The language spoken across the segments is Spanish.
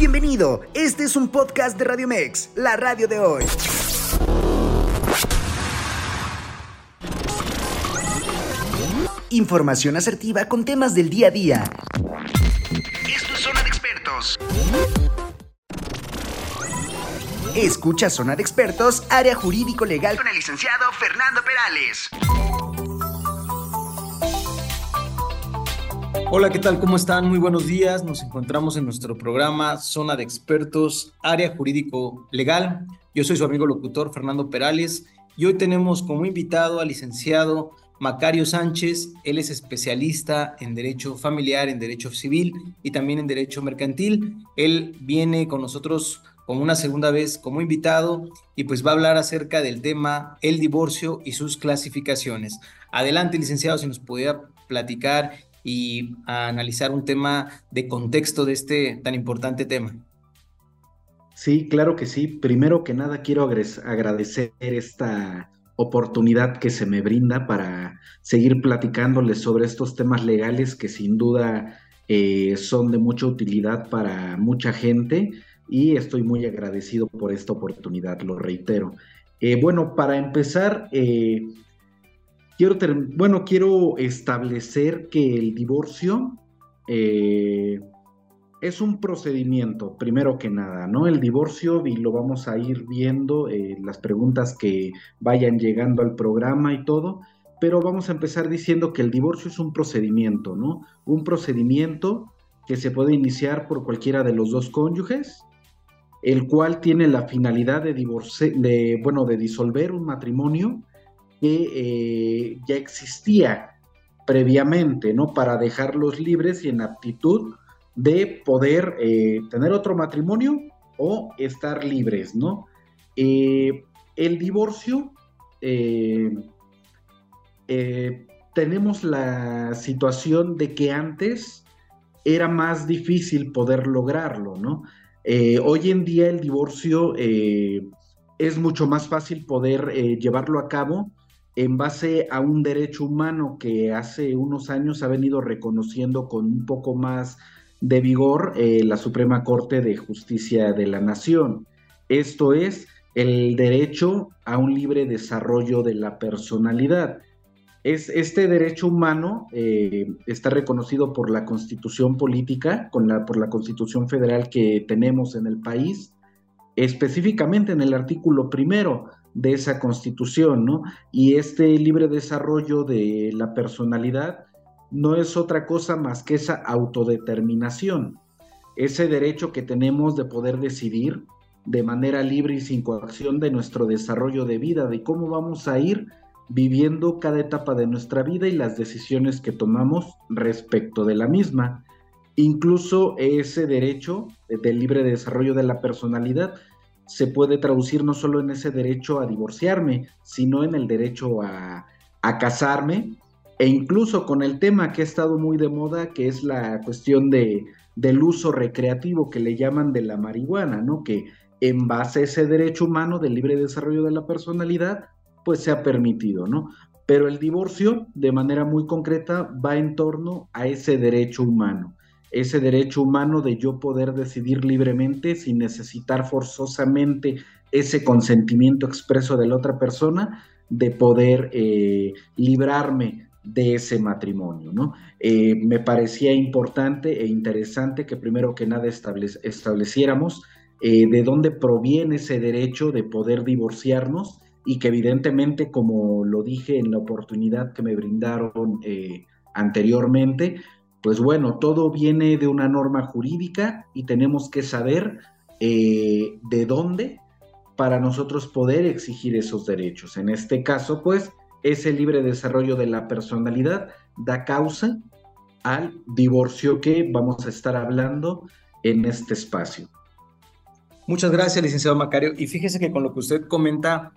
Bienvenido, este es un podcast de Radio Mex, la radio de hoy. Información asertiva con temas del día a día. Esto es Zona de Expertos. Escucha Zona de Expertos, área jurídico legal con el licenciado Fernando Perales. Hola, ¿qué tal? ¿Cómo están? Muy buenos días. Nos encontramos en nuestro programa Zona de Expertos, área jurídico legal. Yo soy su amigo locutor Fernando Perales y hoy tenemos como invitado al licenciado Macario Sánchez, él es especialista en derecho familiar, en derecho civil y también en derecho mercantil. Él viene con nosotros como una segunda vez como invitado y pues va a hablar acerca del tema el divorcio y sus clasificaciones. Adelante, licenciado, si nos pudiera platicar y analizar un tema de contexto de este tan importante tema. Sí, claro que sí. Primero que nada quiero agradecer esta oportunidad que se me brinda para seguir platicándoles sobre estos temas legales que sin duda eh, son de mucha utilidad para mucha gente y estoy muy agradecido por esta oportunidad, lo reitero. Eh, bueno, para empezar, eh, quiero, bueno, quiero establecer que el divorcio es un procedimiento, primero que nada, ¿no? El divorcio, y lo vamos a ir viendo, eh, las preguntas que vayan llegando al programa y todo, pero vamos a empezar diciendo que el divorcio es un procedimiento, ¿no? Un procedimiento que se puede iniciar por cualquiera de los dos cónyuges, el cual tiene la finalidad de, de, bueno, de disolver un matrimonio que eh, ya existía previamente, ¿no? Para dejarlos libres y en aptitud de poder eh, tener otro matrimonio o estar libres, ¿no? Eh, el divorcio, tenemos la situación de que antes era más difícil poder lograrlo, ¿no? hoy en día el divorcio es mucho más fácil poder llevarlo a cabo en base a un derecho humano que hace unos años ha venido reconociendo con un poco más de vigor eh, la Suprema Corte de Justicia de la Nación. Esto es el derecho a un libre desarrollo de la personalidad. Es, este derecho humano eh, está reconocido por la constitución política, con la, por la constitución federal que tenemos en el país, específicamente en el artículo primero de esa constitución, ¿no? Y este libre desarrollo de la personalidad no es otra cosa más que esa autodeterminación, ese derecho que tenemos de poder decidir de manera libre y sin coacción de nuestro desarrollo de vida, de cómo vamos a ir viviendo cada etapa de nuestra vida y las decisiones que tomamos respecto de la misma. Incluso ese derecho del libre desarrollo de la personalidad se puede traducir no solo en ese derecho a divorciarme, sino en el derecho a, casarme e incluso con el tema que ha estado muy de moda, que es la cuestión de, del uso recreativo que le llaman de la marihuana, ¿no? Que en base a ese derecho humano del libre desarrollo de la personalidad, pues se ha permitido, ¿no? Pero el divorcio, de manera muy concreta, va en torno a ese derecho humano, ese derecho humano de yo poder decidir libremente sin necesitar forzosamente ese consentimiento expreso de la otra persona, de poder eh, librarme de ese matrimonio, ¿no? Eh, me parecía importante e interesante que primero que nada estableciéramos eh, de dónde proviene ese derecho de poder divorciarnos y que evidentemente, como lo dije en la oportunidad que me brindaron anteriormente, pues bueno, todo viene de una norma jurídica y tenemos que saber de dónde para nosotros poder exigir esos derechos. En este caso, pues, ese libre desarrollo de la personalidad da causa al divorcio que vamos a estar hablando en este espacio. Muchas gracias, licenciado Macario. Y fíjese que con lo que usted comenta,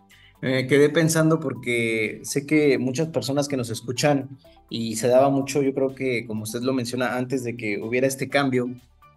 eh, quedé pensando porque sé que muchas personas que nos escuchan y se daba mucho, yo creo que como usted lo menciona antes de que hubiera este cambio,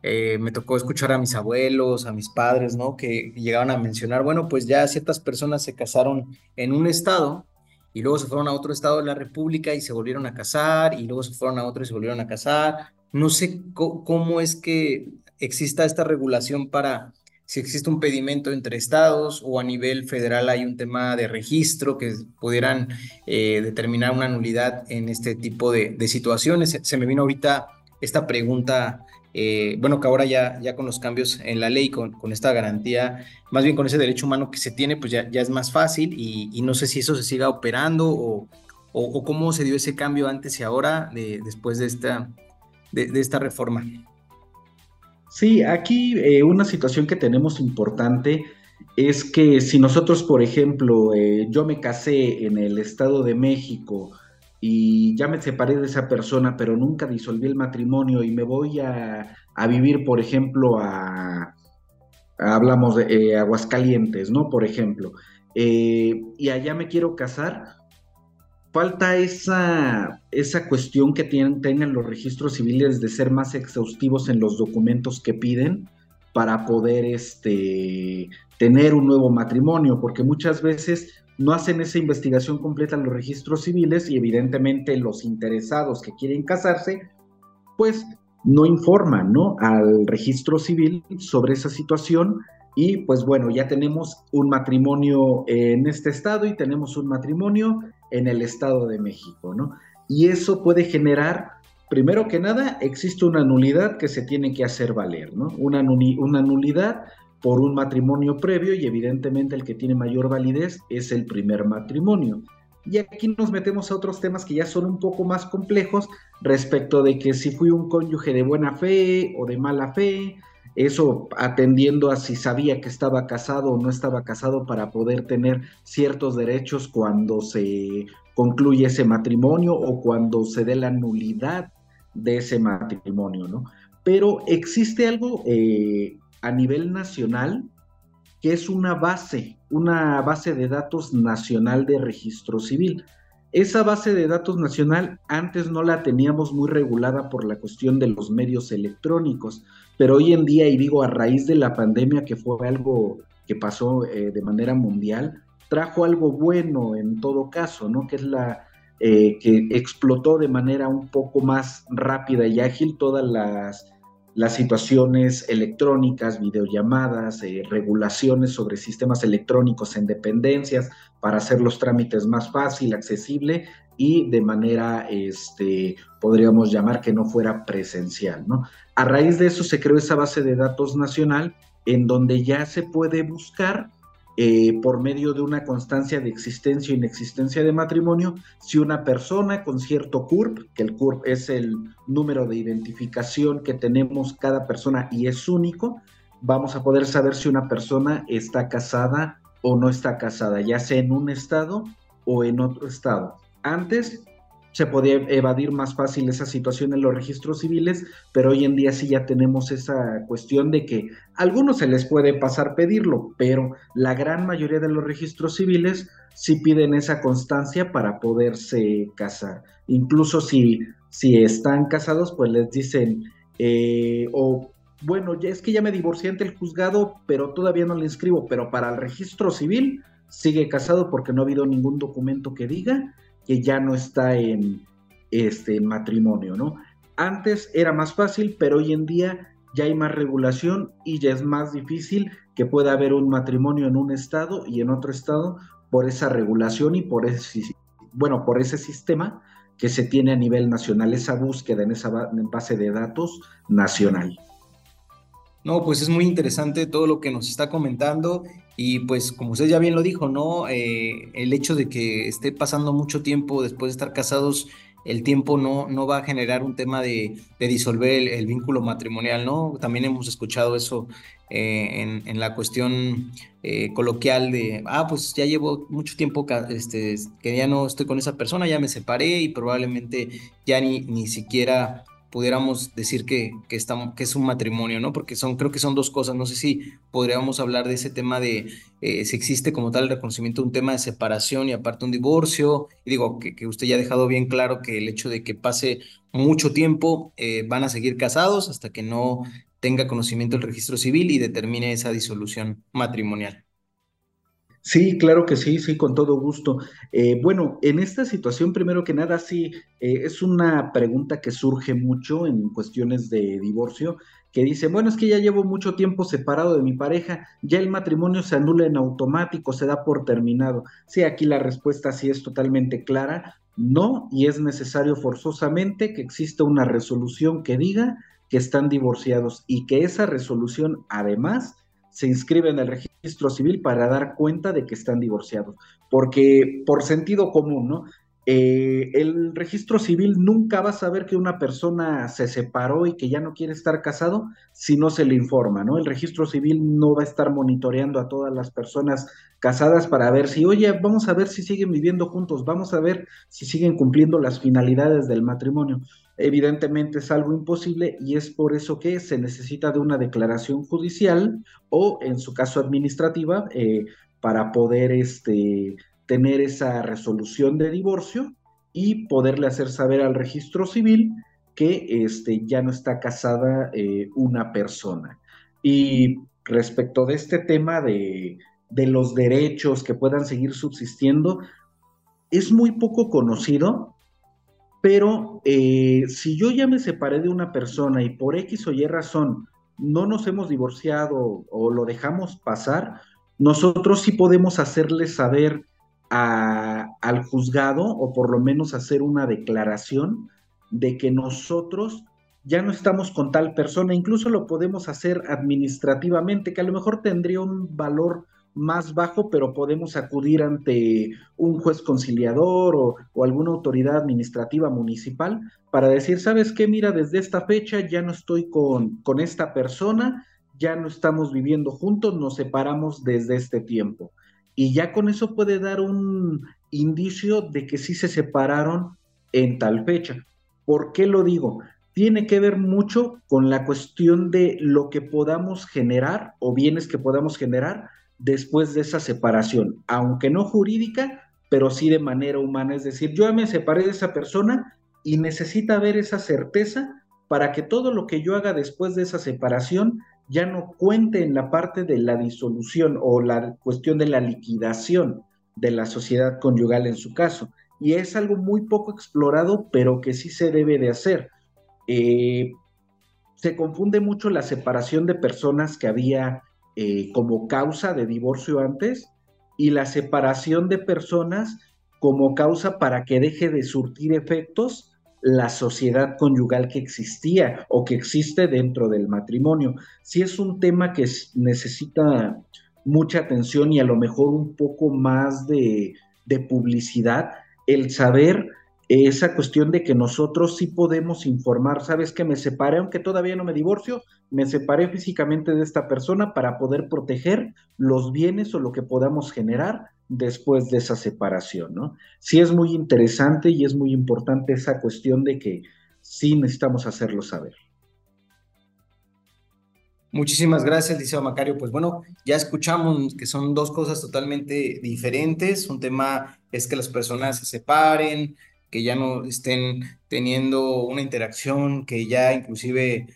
eh, me tocó escuchar a mis abuelos, a mis padres, ¿no? Que llegaban a mencionar, bueno, pues ya ciertas personas se casaron en un estado y luego se fueron a otro estado de la República y se volvieron a casar, y luego se fueron a otro y se volvieron a casar. No sé cómo es que exista esta regulación para si existe un pedimento entre estados o a nivel federal hay un tema de registro que pudieran eh, determinar una nulidad en este tipo de, situaciones. Se, me vino ahorita esta pregunta, eh, bueno, que ahora ya, ya con los cambios en la ley, con, con, esta garantía, más bien con ese derecho humano que se tiene, pues ya, ya es más fácil y, no sé si eso se siga operando o, o, cómo se dio ese cambio antes y ahora de, después de esta, de esta reforma. Sí, aquí eh, una situación que tenemos importante es que si nosotros, por ejemplo, eh, yo me casé en el Estado de México y ya me separé de esa persona, pero nunca disolví el matrimonio y me voy a, vivir, por ejemplo, a, hablamos de eh, Aguascalientes, ¿no? Por ejemplo, y allá me quiero casar, falta esa, esa cuestión que tienen, tengan los registros civiles de ser más exhaustivos en los documentos que piden para poder este, tener un nuevo matrimonio, porque muchas veces no hacen esa investigación completa en los registros civiles y evidentemente los interesados que quieren casarse, pues no informan ¿no? al registro civil sobre esa situación y pues bueno, ya tenemos un matrimonio en este estado y tenemos un matrimonio en el Estado de México, ¿no? Y eso puede generar, primero que nada, existe una nulidad que se tiene que hacer valer, ¿no? Una, nulidad por un matrimonio previo y evidentemente el que tiene mayor validez es el primer matrimonio. Y aquí nos metemos a otros temas que ya son un poco más complejos respecto de que si fui un cónyuge de buena fe o de mala fe, eso atendiendo a si sabía que estaba casado o no estaba casado para poder tener ciertos derechos cuando se concluye ese matrimonio o cuando se dé la nulidad de ese matrimonio, ¿no? Pero existe algo eh, a nivel nacional que es una base, una base de datos nacional de registro civil. Esa base de datos nacional antes no la teníamos muy regulada por la cuestión de los medios electrónicos, pero hoy en día, y digo a raíz de la pandemia, que fue algo que pasó eh, de manera mundial, trajo algo bueno en todo caso, ¿no? Que es la eh, que explotó de manera un poco más rápida y ágil todas las, las situaciones electrónicas, videollamadas, eh, regulaciones sobre sistemas electrónicos en dependencias para hacer los trámites más fácil, accesible y de manera, este, podríamos llamar que no fuera presencial, ¿no? A raíz de eso se creó esa base de datos nacional en donde ya se puede buscar eh, por medio de una constancia de existencia o inexistencia de matrimonio si una persona con cierto CURP, que el CURP es el número de identificación que tenemos cada persona y es único, vamos a poder saber si una persona está casada o no está casada, ya sea en un estado o en otro estado. Antes se podía evadir más fácil esa situación en los registros civiles, pero hoy en día sí ya tenemos esa cuestión de que a algunos se les puede pasar pedirlo, pero la gran mayoría de los registros civiles sí piden esa constancia para poderse casar. Incluso si, si están casados, pues les dicen, eh, o bueno, ya es que ya me divorcié ante el juzgado, pero todavía no le inscribo, pero para el registro civil sigue casado porque no ha habido ningún documento que diga que ya no está en este matrimonio, ¿no? Antes era más fácil, pero hoy en día ya hay más regulación y ya es más difícil que pueda haber un matrimonio en un estado y en otro estado por esa regulación y por ese, bueno, por ese sistema que se tiene a nivel nacional, esa búsqueda en esa base de datos nacional. No, pues es muy interesante todo lo que nos está comentando y pues como usted ya bien lo dijo, ¿no? Eh, el hecho de que esté pasando mucho tiempo después de estar casados, el tiempo no, no va a generar un tema de, disolver el, vínculo matrimonial, ¿no? También hemos escuchado eso eh, en, la cuestión eh, coloquial de, ah, pues ya llevo mucho tiempo este, que ya no estoy con esa persona, ya me separé y probablemente ya ni, ni siquiera pudiéramos decir que, que, que es un matrimonio, ¿no? Porque son, creo que son dos cosas. No sé si podríamos hablar de ese tema de eh, si existe como tal el reconocimiento un tema de separación y aparte un divorcio. Y digo que, que usted ya ha dejado bien claro que el hecho de que pase mucho tiempo eh, van a seguir casados hasta que no tenga conocimiento del registro civil y determine esa disolución matrimonial. Sí, claro que sí, sí, con todo gusto. Eh, bueno, en esta situación, primero que nada, sí, eh, es una pregunta que surge mucho en cuestiones de divorcio, que dice, bueno, es que ya llevo mucho tiempo separado de mi pareja, ya el matrimonio se anula en automático, se da por terminado. Sí, aquí la respuesta sí es totalmente clara, no, y es necesario forzosamente que exista una resolución que diga que están divorciados y que esa resolución además se inscribe en el registro civil para dar cuenta de que están divorciados. Porque por sentido común, ¿no? Eh, el registro civil nunca va a saber que una persona se separó y que ya no quiere estar casado si no se le informa, ¿no? El registro civil no va a estar monitoreando a todas las personas casadas para ver si, oye, vamos a ver si siguen viviendo juntos, vamos a ver si siguen cumpliendo las finalidades del matrimonio evidentemente es algo imposible y es por eso que se necesita de una declaración judicial o en su caso administrativa eh, para poder este, tener esa resolución de divorcio y poderle hacer saber al registro civil que este, ya no está casada eh, una persona. Y respecto de este tema de, de los derechos que puedan seguir subsistiendo, es muy poco conocido pero eh, si yo ya me separé de una persona y por X o Y razón no nos hemos divorciado o lo dejamos pasar, nosotros sí podemos hacerle saber al juzgado o por lo menos hacer una declaración de que nosotros ya no estamos con tal persona, incluso lo podemos hacer administrativamente, que a lo mejor tendría un valor más bajo, pero podemos acudir ante un juez conciliador o, alguna autoridad administrativa municipal para decir, ¿sabes qué? Mira, desde esta fecha ya no estoy con, con esta persona, ya no estamos viviendo juntos, nos separamos desde este tiempo. Y ya con eso puede dar un indicio de que sí se separaron en tal fecha. ¿Por qué lo digo? Tiene que ver mucho con la cuestión de lo que podamos generar o bienes que podamos generar después de esa separación, aunque no jurídica, pero sí de manera humana. Es decir, yo me separé de esa persona y necesita ver esa certeza para que todo lo que yo haga después de esa separación ya no cuente en la parte de la disolución o la cuestión de la liquidación de la sociedad conyugal en su caso. Y es algo muy poco explorado, pero que sí se debe de hacer. Eh, se confunde mucho la separación de personas que había eh, como causa de divorcio antes y la separación de personas como causa para que deje de surtir efectos la sociedad conyugal que existía o que existe dentro del matrimonio. Si es un tema que necesita mucha atención y a lo mejor un poco más de, de publicidad, el saber esa cuestión de que nosotros sí podemos informar, sabes que me separé, aunque todavía no me divorcio, me separé físicamente de esta persona para poder proteger los bienes o lo que podamos generar después de esa separación, ¿no? Sí es muy interesante y es muy importante esa cuestión de que sí necesitamos hacerlo saber. Muchísimas gracias, Liceo Macario. Pues bueno, ya escuchamos que son dos cosas totalmente diferentes. Un tema es que las personas se separen, que ya no estén teniendo una interacción, que ya inclusive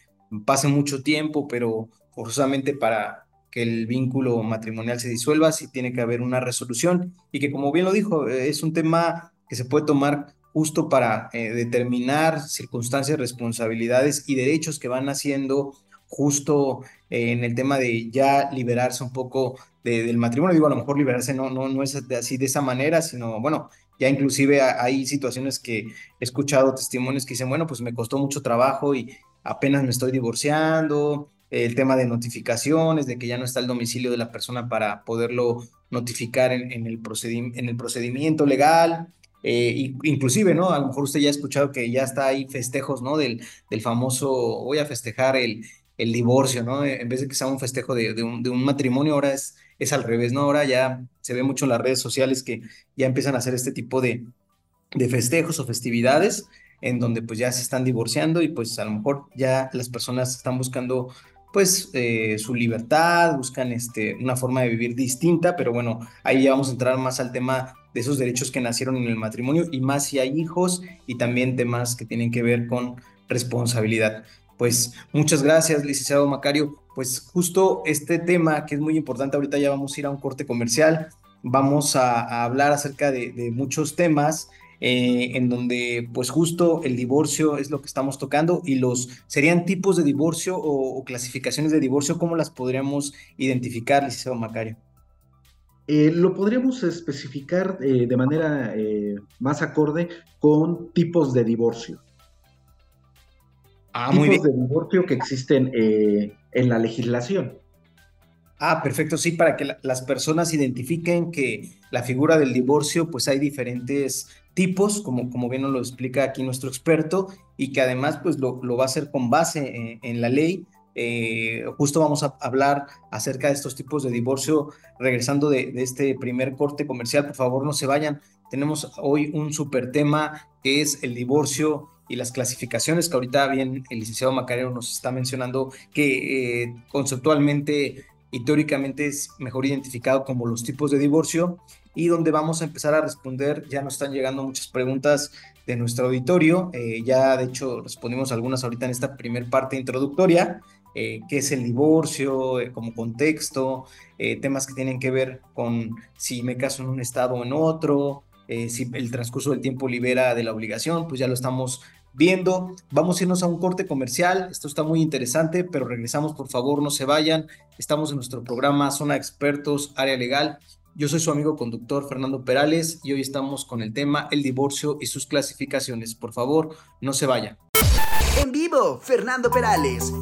pase mucho tiempo, pero forzosamente para que el vínculo matrimonial se disuelva, sí tiene que haber una resolución y que como bien lo dijo, es un tema que se puede tomar justo para eh, determinar circunstancias, responsabilidades y derechos que van haciendo justo eh, en el tema de ya liberarse un poco del matrimonio. Digo, a lo mejor liberarse no, no, no es así de esa manera, sino, bueno, ya inclusive hay situaciones que he escuchado testimonios que dicen, bueno, pues me costó mucho trabajo y apenas me estoy divorciando, el tema de notificaciones, de que ya no está el domicilio de la persona para poderlo notificar en, el, en el procedimiento legal. Eh, inclusive, ¿no? A lo mejor usted ya ha escuchado que ya está ahí festejos, ¿no? Del, del famoso, voy a festejar el, el divorcio, ¿no? En vez de que sea un festejo de, de, un, de un matrimonio, ahora es es al revés, ¿no? Ahora ya se ve mucho en las redes sociales que ya empiezan a hacer este tipo de, de festejos o festividades en donde pues ya se están divorciando y pues a lo mejor ya las personas están buscando pues eh, su libertad, buscan este, una forma de vivir distinta, pero bueno, ahí ya vamos a entrar más al tema de esos derechos que nacieron en el matrimonio y más si hay hijos y también temas que tienen que ver con responsabilidad. Pues muchas gracias, licenciado Macario. Pues justo este tema que es muy importante, ahorita ya vamos a ir a un corte comercial, vamos a, hablar acerca de, muchos temas. Eh, en donde pues justo el divorcio es lo que estamos tocando y los serían tipos de divorcio o, clasificaciones de divorcio, ¿cómo las podríamos identificar, licenciado Macario? Eh, lo podríamos especificar eh, de manera más acorde con tipos de divorcio. Ah, tipos de divorcio que existen en la legislación. Ah, perfecto, sí, para que las personas identifiquen que la figura del divorcio, pues hay diferentes tipos, como, como bien nos lo explica aquí nuestro experto, y que además pues lo, va a hacer con base en, la ley. Eh, justo vamos a hablar acerca de estos tipos de divorcio, regresando de, de, este primer corte comercial, por favor no se vayan. Tenemos hoy un súper tema que es el divorcio y las clasificaciones que ahorita bien el licenciado Macareno nos está mencionando que eh, conceptualmente y teóricamente es mejor identificado como los tipos de divorcio y donde vamos a empezar a responder, ya nos están llegando muchas preguntas de nuestro auditorio, eh, ya de hecho respondimos algunas ahorita en esta primer parte introductoria, eh, qué es el divorcio eh, como contexto, temas que tienen que ver con si me caso en un estado o en otro, si el transcurso del tiempo libera de la obligación, pues ya lo estamos viendo. Vamos a irnos a un corte comercial. Esto está muy interesante, pero regresamos, por favor, no se vayan. Estamos en nuestro programa Zona Expertos, Área Legal. Yo soy su amigo conductor Fernando Perales y hoy estamos con el tema el divorcio y sus clasificaciones. Por favor, no se vayan. En vivo, Fernando Perales.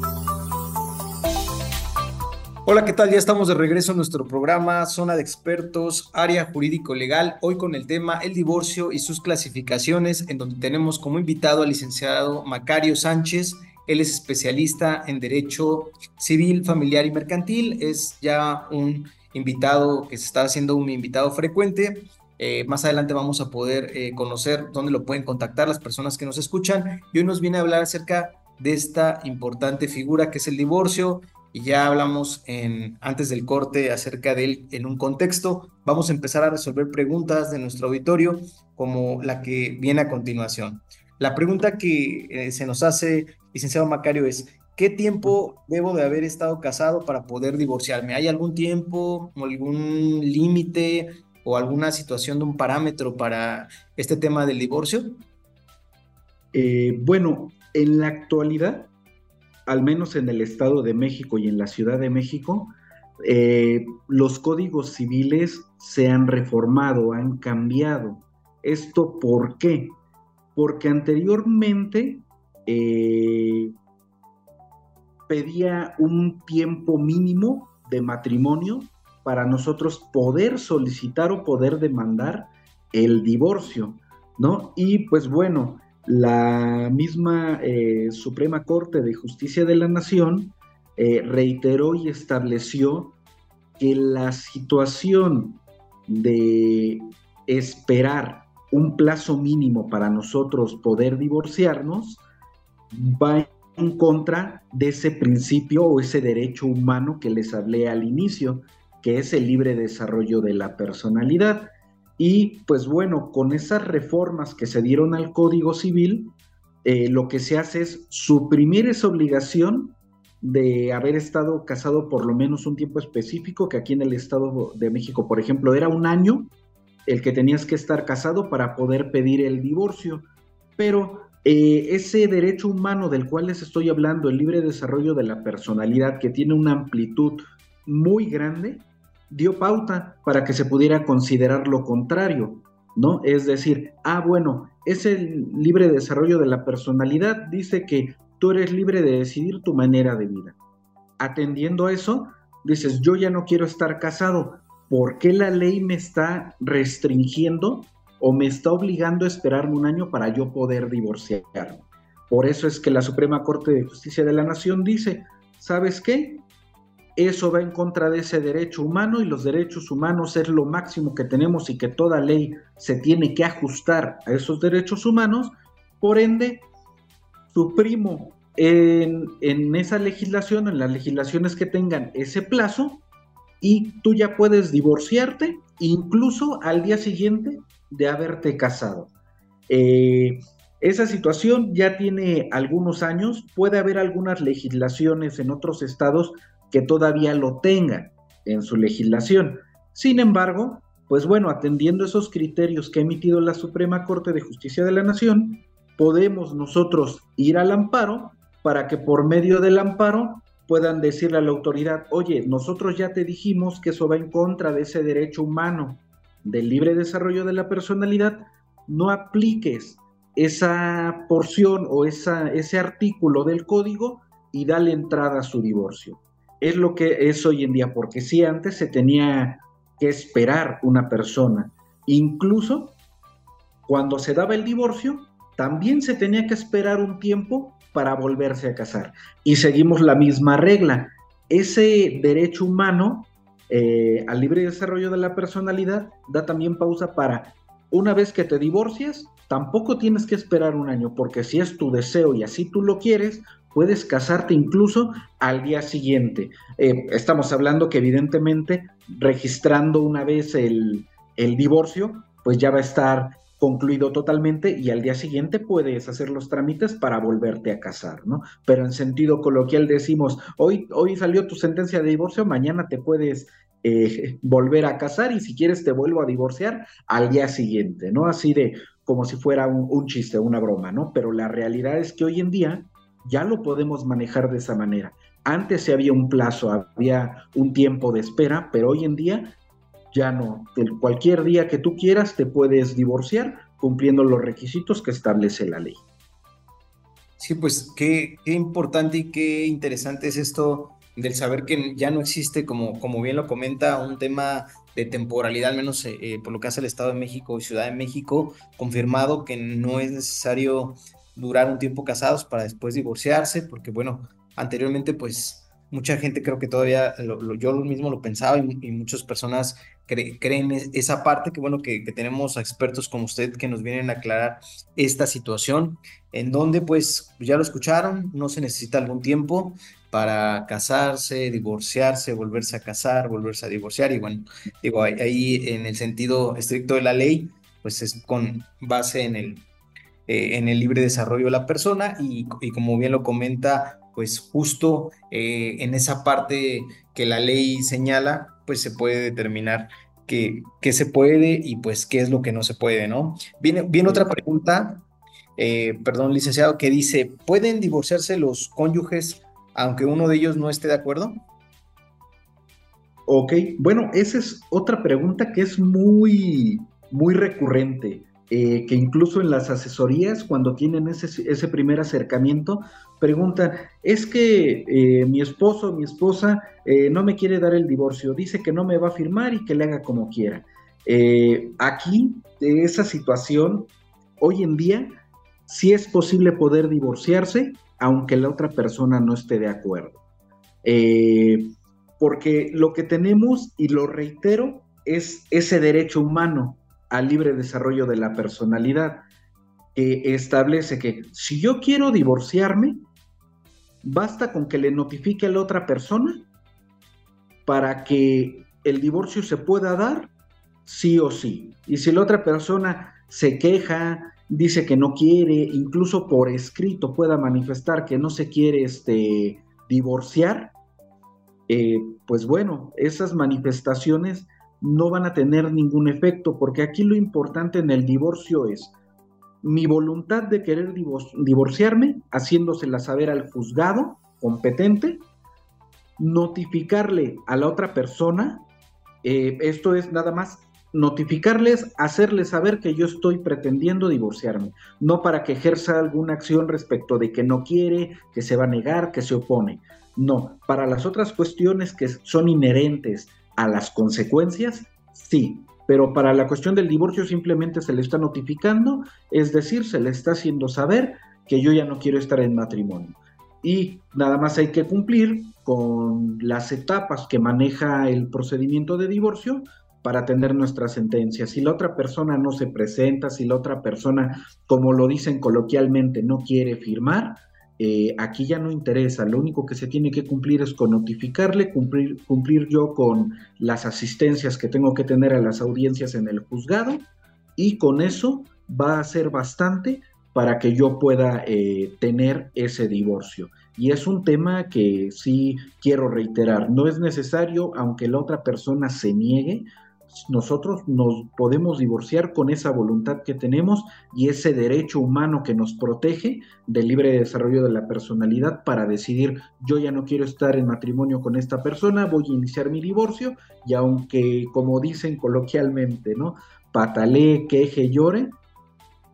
Hola, ¿qué tal? Ya estamos de regreso en nuestro programa Zona de Expertos, Área Jurídico Legal, hoy con el tema el divorcio y sus clasificaciones, en donde tenemos como invitado al licenciado Macario Sánchez. Él es especialista en Derecho Civil, Familiar y Mercantil. Es ya un invitado que se está haciendo un invitado frecuente. Eh, más adelante vamos a poder eh, conocer dónde lo pueden contactar las personas que nos escuchan. Y hoy nos viene a hablar acerca de esta importante figura que es el divorcio y ya hablamos en, antes del corte acerca de él en un contexto. Vamos a empezar a resolver preguntas de nuestro auditorio como la que viene a continuación. La pregunta que eh, se nos hace, licenciado Macario, es, ¿qué tiempo debo de haber estado casado para poder divorciarme? ¿Hay algún tiempo algún límite o alguna situación de un parámetro para este tema del divorcio? Eh, bueno, en la actualidad al menos en el Estado de México y en la Ciudad de México, eh, los códigos civiles se han reformado, han cambiado. ¿Esto por qué? Porque anteriormente eh, pedía un tiempo mínimo de matrimonio para nosotros poder solicitar o poder demandar el divorcio, ¿no? Y pues bueno, la misma eh, Suprema Corte de Justicia de la Nación eh, reiteró y estableció que la situación de esperar un plazo mínimo para nosotros poder divorciarnos va en contra de ese principio o ese derecho humano que les hablé al inicio, que es el libre desarrollo de la personalidad. Y pues bueno, con esas reformas que se dieron al Código Civil, eh, lo que se hace es suprimir esa obligación de haber estado casado por lo menos un tiempo específico, que aquí en el Estado de México, por ejemplo, era un año el que tenías que estar casado para poder pedir el divorcio. Pero eh, ese derecho humano del cual les estoy hablando, el libre desarrollo de la personalidad, que tiene una amplitud muy grande, dio pauta para que se pudiera considerar lo contrario, ¿no? Es decir, ah, bueno, es el libre desarrollo de la personalidad, dice que tú eres libre de decidir tu manera de vida. Atendiendo a eso, dices, yo ya no quiero estar casado, ¿por qué la ley me está restringiendo o me está obligando a esperarme un año para yo poder divorciarme? Por eso es que la Suprema Corte de Justicia de la Nación dice, ¿sabes qué? Eso va en contra de ese derecho humano y los derechos humanos es lo máximo que tenemos y que toda ley se tiene que ajustar a esos derechos humanos. Por ende, suprimo en, en esa legislación, en las legislaciones que tengan ese plazo, y tú ya puedes divorciarte incluso al día siguiente de haberte casado. Eh, esa situación ya tiene algunos años, puede haber algunas legislaciones en otros estados que todavía lo tengan en su legislación. Sin embargo, pues bueno, atendiendo esos criterios que ha emitido la Suprema Corte de Justicia de la Nación, podemos nosotros ir al amparo para que por medio del amparo puedan decirle a la autoridad, oye, nosotros ya te dijimos que eso va en contra de ese derecho humano del libre desarrollo de la personalidad, no apliques esa porción o esa, ese artículo del código y dale entrada a su divorcio. Es lo que es hoy en día, porque si antes se tenía que esperar una persona, incluso cuando se daba el divorcio, también se tenía que esperar un tiempo para volverse a casar. Y seguimos la misma regla. Ese derecho humano eh, al libre desarrollo de la personalidad da también pausa para, una vez que te divorcias, tampoco tienes que esperar un año, porque si es tu deseo y así tú lo quieres, puedes casarte incluso al día siguiente. Eh, estamos hablando que evidentemente registrando una vez el, el divorcio, pues ya va a estar concluido totalmente y al día siguiente puedes hacer los trámites para volverte a casar, ¿no? Pero en sentido coloquial decimos, hoy, hoy salió tu sentencia de divorcio, mañana te puedes eh, volver a casar y si quieres te vuelvo a divorciar al día siguiente, ¿no? Así de como si fuera un, un chiste, una broma, ¿no? Pero la realidad es que hoy en día ya lo podemos manejar de esa manera. Antes se había un plazo, había un tiempo de espera, pero hoy en día ya no. Cualquier día que tú quieras te puedes divorciar cumpliendo los requisitos que establece la ley. Sí, pues qué, importante y qué interesante es esto del saber que ya no existe, como, como bien lo comenta, un tema de temporalidad, al menos eh, eh, por lo que hace el Estado de México y Ciudad de México, confirmado que no es necesario durar un tiempo casados para después divorciarse, porque bueno, anteriormente pues mucha gente creo que todavía, yo mismo lo pensaba y, muchas personas creen esa parte, que bueno, que, tenemos expertos como usted que nos vienen a aclarar esta situación, en donde pues ya lo escucharon, no se necesita algún tiempo para casarse, divorciarse, volverse a casar, volverse a divorciar, y bueno, digo, ahí, en el sentido estricto de la ley, pues es con base en el, eh, en el libre desarrollo de la persona y, y como bien lo comenta pues justo eh, en esa parte que la ley señala, pues se puede determinar qué, se puede y pues qué es lo que no se puede, ¿no? Viene, viene otra pregunta, eh, perdón, licenciado, que dice, ¿pueden divorciarse los cónyuges aunque uno de ellos no esté de acuerdo? Ok, bueno, esa es otra pregunta que es muy, muy recurrente. Eh, que incluso en las asesorías, cuando tienen ese, primer acercamiento, preguntan, es que eh, mi esposo, mi esposa eh, no me quiere dar el divorcio, dice que no me va a firmar y que le haga como quiera. aquí, esa situación, hoy en día, sí es posible poder divorciarse, aunque la otra persona no esté de acuerdo. porque lo que tenemos, y lo reitero, es ese derecho humano al libre desarrollo de la personalidad, que establece que si yo quiero divorciarme, basta con que le notifique a la otra persona para que el divorcio se pueda dar sí o sí. Y si la otra persona se queja, dice que no quiere, incluso por escrito pueda manifestar que no se quiere este, divorciar, eh, pues bueno, esas manifestaciones no van a tener ningún efecto, porque aquí lo importante en el divorcio es mi voluntad de querer divorciarme, haciéndosela saber al juzgado competente, notificarle a la otra persona, eh, esto es nada más notificarles, hacerles saber que yo estoy pretendiendo divorciarme, no para que ejerza alguna acción respecto de que no quiere, que se va a negar, que se opone. No, para las otras cuestiones que son inherentes a las consecuencias, sí, pero para la cuestión del divorcio simplemente se le está notificando, es decir, se le está haciendo saber que yo ya no quiero estar en matrimonio. Y nada más hay que cumplir con las etapas que maneja el procedimiento de divorcio para tener nuestra sentencia. Si la otra persona no se presenta, si la otra persona, como lo dicen coloquialmente, no quiere firmar, eh, aquí ya no interesa, lo único que se tiene que cumplir es con notificarle, cumplir, cumplir yo con las asistencias que tengo que tener a las audiencias en el juzgado y con eso va a ser bastante para que yo pueda eh, tener ese divorcio. Y es un tema que sí quiero reiterar, no es necesario, aunque la otra persona se niegue, nosotros nos podemos divorciar con esa voluntad que tenemos y ese derecho humano que nos protege del libre desarrollo de la personalidad para decidir yo ya no quiero estar en matrimonio con esta persona, voy a iniciar mi divorcio y aunque como dicen coloquialmente, ¿no? Patalee, queje, llore,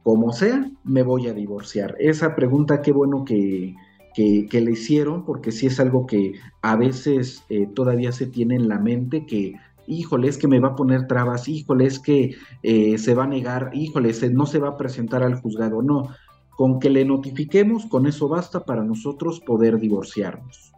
como sea, me voy a divorciar. Esa pregunta, qué bueno que, que, le hicieron, porque sí es algo que a veces eh, todavía se tiene en la mente, que híjole, es que me va a poner trabas, híjole, es que eh, se va a negar, híjole, no se va a presentar al juzgado, no. Con que le notifiquemos, con eso basta para nosotros poder divorciarnos.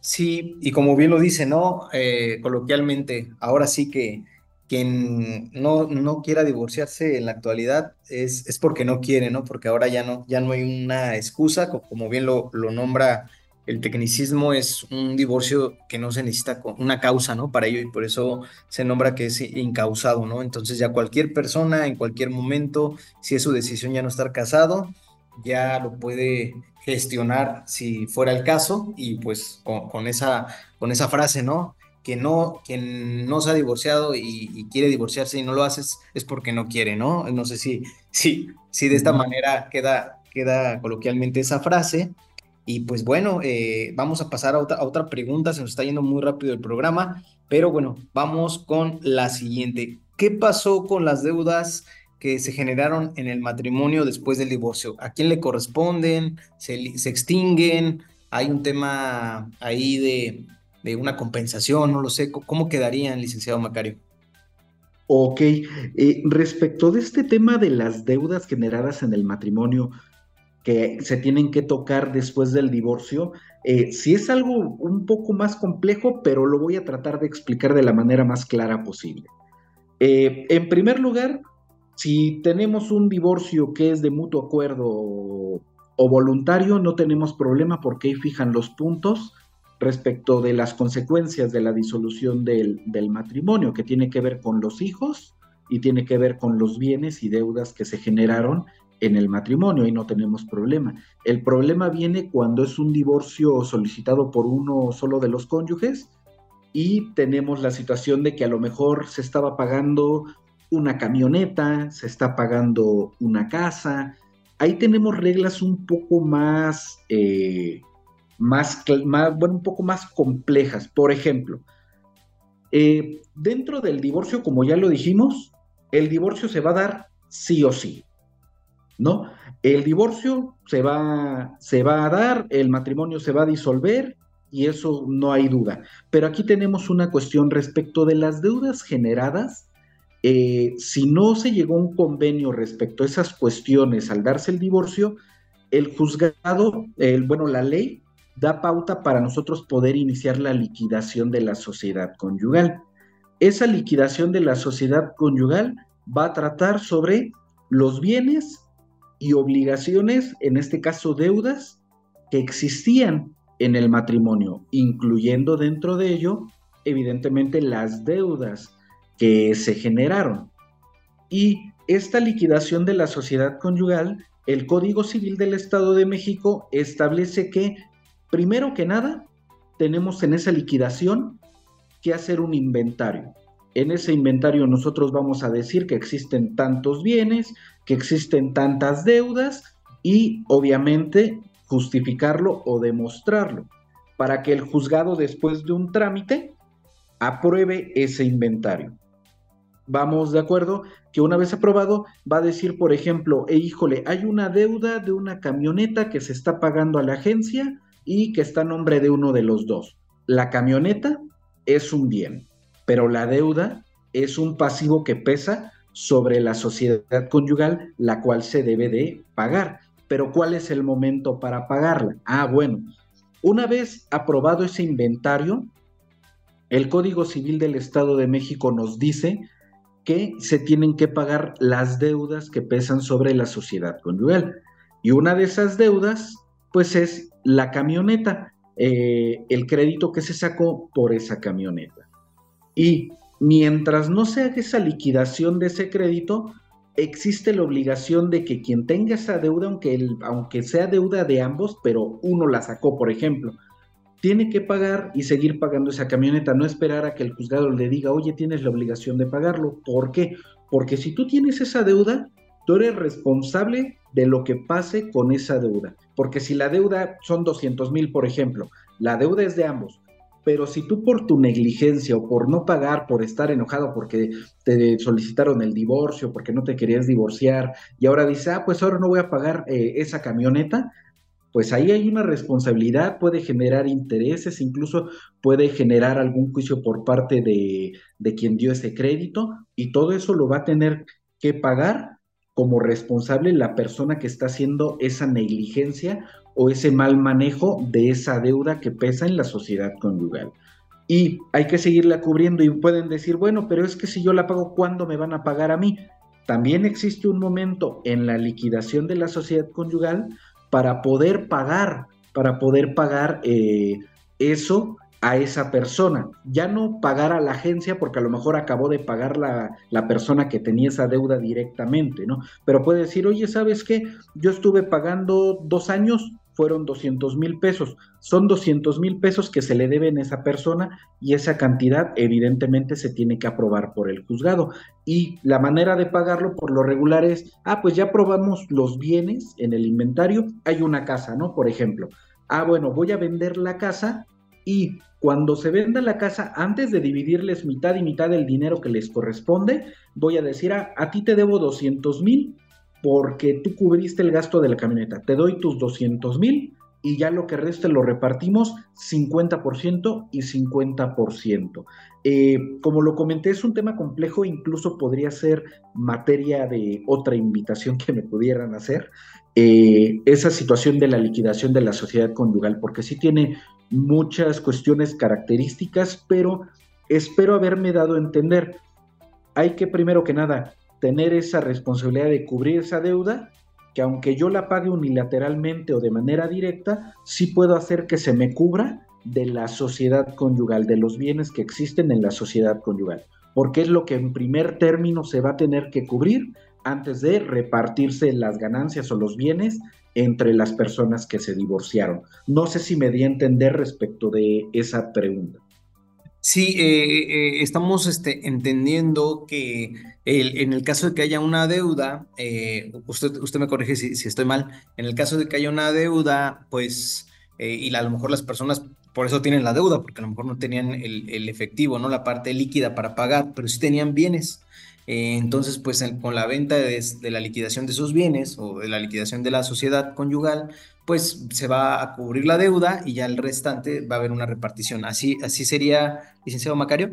Sí, y como bien lo dice, ¿no? Eh, coloquialmente, ahora sí que quien no, no quiera divorciarse en la actualidad es, es porque no quiere, ¿no? Porque ahora ya no, ya no hay una excusa, como bien lo, lo nombra el tecnicismo, es un divorcio que no se necesita una causa, ¿no? Para ello, y por eso se nombra que es incausado, ¿no? Entonces ya cualquier persona, en cualquier momento, si es su decisión ya no estar casado, ya lo puede gestionar si fuera el caso, y pues con, con esa, con esa frase, ¿no? que no, quien no se ha divorciado y, quiere divorciarse y no lo haces es porque no quiere, ¿no? No sé si, si, si de esta manera queda, queda coloquialmente esa frase. Y pues bueno, eh, vamos a pasar a otra, pregunta, se nos está yendo muy rápido el programa, pero bueno, vamos con la siguiente. ¿Qué pasó con las deudas que se generaron en el matrimonio después del divorcio? ¿A quién le corresponden? ¿Se, extinguen? Hay un tema ahí de, de una compensación, no lo sé, ¿cómo quedarían, licenciado Macario? Ok, eh, respecto de este tema de las deudas generadas en el matrimonio que se tienen que tocar después del divorcio, eh, sí es algo un poco más complejo, pero lo voy a tratar de explicar de la manera más clara posible. Eh, en primer lugar, si tenemos un divorcio que es de mutuo acuerdo o voluntario, no tenemos problema porque ahí fijan los puntos respecto de las consecuencias de la disolución del, matrimonio, que tiene que ver con los hijos y tiene que ver con los bienes y deudas que se generaron en el matrimonio y no tenemos problema. El problema viene cuando es un divorcio solicitado por uno solo de los cónyuges y tenemos la situación de que a lo mejor se estaba pagando una camioneta, se está pagando una casa. Ahí tenemos reglas un poco más eh, más, bueno, un poco más complejas. Por ejemplo, eh, dentro del divorcio, como ya lo dijimos, el divorcio se va a dar sí o sí, ¿no? El divorcio se va, se va a dar, el matrimonio se va a disolver y eso no hay duda. Pero aquí tenemos una cuestión respecto de las deudas generadas. Eh, si no se llegó a un convenio respecto a esas cuestiones al darse el divorcio, el juzgado, el, bueno, la ley da pauta para nosotros poder iniciar la liquidación de la sociedad conyugal. Esa liquidación de la sociedad conyugal va a tratar sobre los bienes y obligaciones, en este caso deudas, que existían en el matrimonio, incluyendo dentro de ello, evidentemente, las deudas que se generaron. Y esta liquidación de la sociedad conyugal, el Código Civil del Estado de México establece que Primero que nada, tenemos en esa liquidación que hacer un inventario. En ese inventario nosotros vamos a decir que existen tantos bienes, que existen tantas deudas y obviamente justificarlo o demostrarlo para que el juzgado después de un trámite apruebe ese inventario. Vamos de acuerdo que una vez aprobado va a decir, por ejemplo, e híjole, hay una deuda de una camioneta que se está pagando a la agencia y que está a nombre de uno de los dos. La camioneta es un bien, pero la deuda es un pasivo que pesa sobre la sociedad conyugal, la cual se debe de pagar. Pero ¿cuál es el momento para pagarla? Ah, bueno, una vez aprobado ese inventario, el Código Civil del Estado de México nos dice que se tienen que pagar las deudas que pesan sobre la sociedad conyugal. Y una de esas deudas, pues es la camioneta, eh, el crédito que se sacó por esa camioneta. Y mientras no se haga esa liquidación de ese crédito, existe la obligación de que quien tenga esa deuda, aunque, aunque sea deuda de ambos, pero uno la sacó, por ejemplo, tiene que pagar y seguir pagando esa camioneta, no esperar a que el juzgado le diga, oye, tienes la obligación de pagarlo. ¿Por qué? Porque si tú tienes esa deuda, tú eres responsable de lo que pase con esa deuda. Porque si la deuda son 200 mil, por ejemplo, la deuda es de ambos, pero si tú por tu negligencia o por no pagar, por estar enojado porque te solicitaron el divorcio, porque no te querías divorciar y ahora dices, ah, pues ahora no voy a pagar eh, esa camioneta, pues ahí hay una responsabilidad, puede generar intereses, incluso puede generar algún juicio por parte de, de quien dio ese crédito y todo eso lo va a tener que pagar como responsable la persona que está haciendo esa negligencia o ese mal manejo de esa deuda que pesa en la sociedad conyugal. Y hay que seguirla cubriendo y pueden decir, bueno, pero es que si yo la pago, ¿cuándo me van a pagar a mí? También existe un momento en la liquidación de la sociedad conyugal para poder pagar, para poder pagar eh, eso a esa persona. Ya no pagar a la agencia porque a lo mejor acabó de pagar la, la, persona que tenía esa deuda directamente, ¿no? Pero puede decir, oye, ¿sabes qué? Yo estuve pagando dos años, fueron 200 mil pesos. Son 200 mil pesos que se le deben a esa persona y esa cantidad evidentemente se tiene que aprobar por el juzgado. Y la manera de pagarlo por lo regular es, ah, pues ya probamos los bienes en el inventario, hay una casa, ¿no? Por ejemplo, ah, bueno, voy a vender la casa y cuando se venda la casa, antes de dividirles mitad y mitad del dinero que les corresponde, voy a decir, ah, a ti te debo 200 mil porque tú cubriste el gasto de la camioneta. Te doy tus 200 mil y ya lo que reste lo repartimos 50% y 50%. Eh, como lo comenté, es un tema complejo, incluso podría ser materia de otra invitación que me pudieran hacer, eh, esa situación de la liquidación de la sociedad conyugal, porque sí tiene muchas cuestiones características, pero espero haberme dado a entender. Hay que primero que nada tener esa responsabilidad de cubrir esa deuda, que aunque yo la pague unilateralmente o de manera directa, sí puedo hacer que se me cubra de la sociedad conyugal, de los bienes que existen en la sociedad conyugal, porque es lo que en primer término se va a tener que cubrir antes de repartirse las ganancias o los bienes entre las personas que se divorciaron. No sé si me di a entender respecto de esa pregunta. Sí, eh, eh, estamos este, entendiendo que en el caso de que haya una deuda, eh, usted, usted me corrige si, estoy mal, en el caso de que haya una deuda, pues, y a lo mejor las personas por eso tienen la deuda, porque a lo mejor no tenían el, el efectivo, no la parte líquida para pagar, pero sí tenían bienes. Entonces, pues con la venta de, de, la liquidación de sus bienes o de la liquidación de la sociedad conyugal, pues se va a cubrir la deuda y ya el restante va a haber una repartición. Así, así sería, licenciado Macario.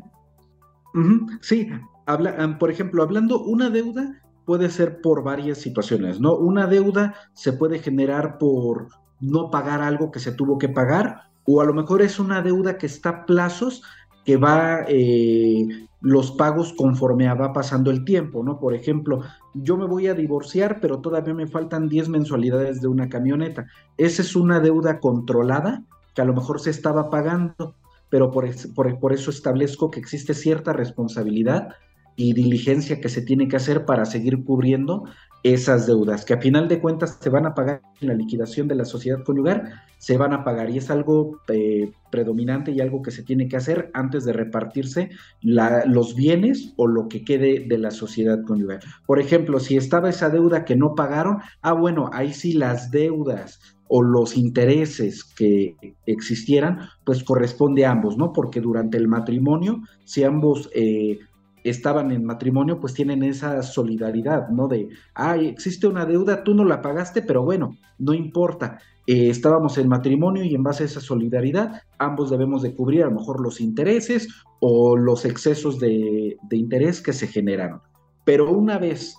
Sí, habla, por ejemplo, hablando una deuda puede ser por varias situaciones, ¿no? Una deuda se puede generar por no pagar algo que se tuvo que pagar, o a lo mejor es una deuda que está a plazos que va eh, los pagos conforme va pasando el tiempo, ¿no? Por ejemplo, yo me voy a divorciar, pero todavía me faltan 10 mensualidades de una camioneta. Esa es una deuda controlada que a lo mejor se estaba pagando, pero por, por, por eso establezco que existe cierta responsabilidad y diligencia que se tiene que hacer para seguir cubriendo esas deudas, que a final de cuentas se van a pagar en la liquidación de la sociedad conyugal, se van a pagar y es algo eh, predominante y algo que se tiene que hacer antes de repartirse los bienes o lo que quede de la sociedad conyugal. Por ejemplo, si estaba esa deuda que no pagaron, ah, bueno, ahí sí las deudas o los intereses que existieran, pues corresponde a ambos, ¿no? Porque durante el matrimonio, si ambos... Eh, estaban en matrimonio, pues tienen esa solidaridad, ¿no? De, ay, existe una deuda, tú no la pagaste, pero bueno, no importa. Eh, estábamos en matrimonio y en base a esa solidaridad, ambos debemos de cubrir a lo mejor los intereses o los excesos de, interés que se generaron. Pero una vez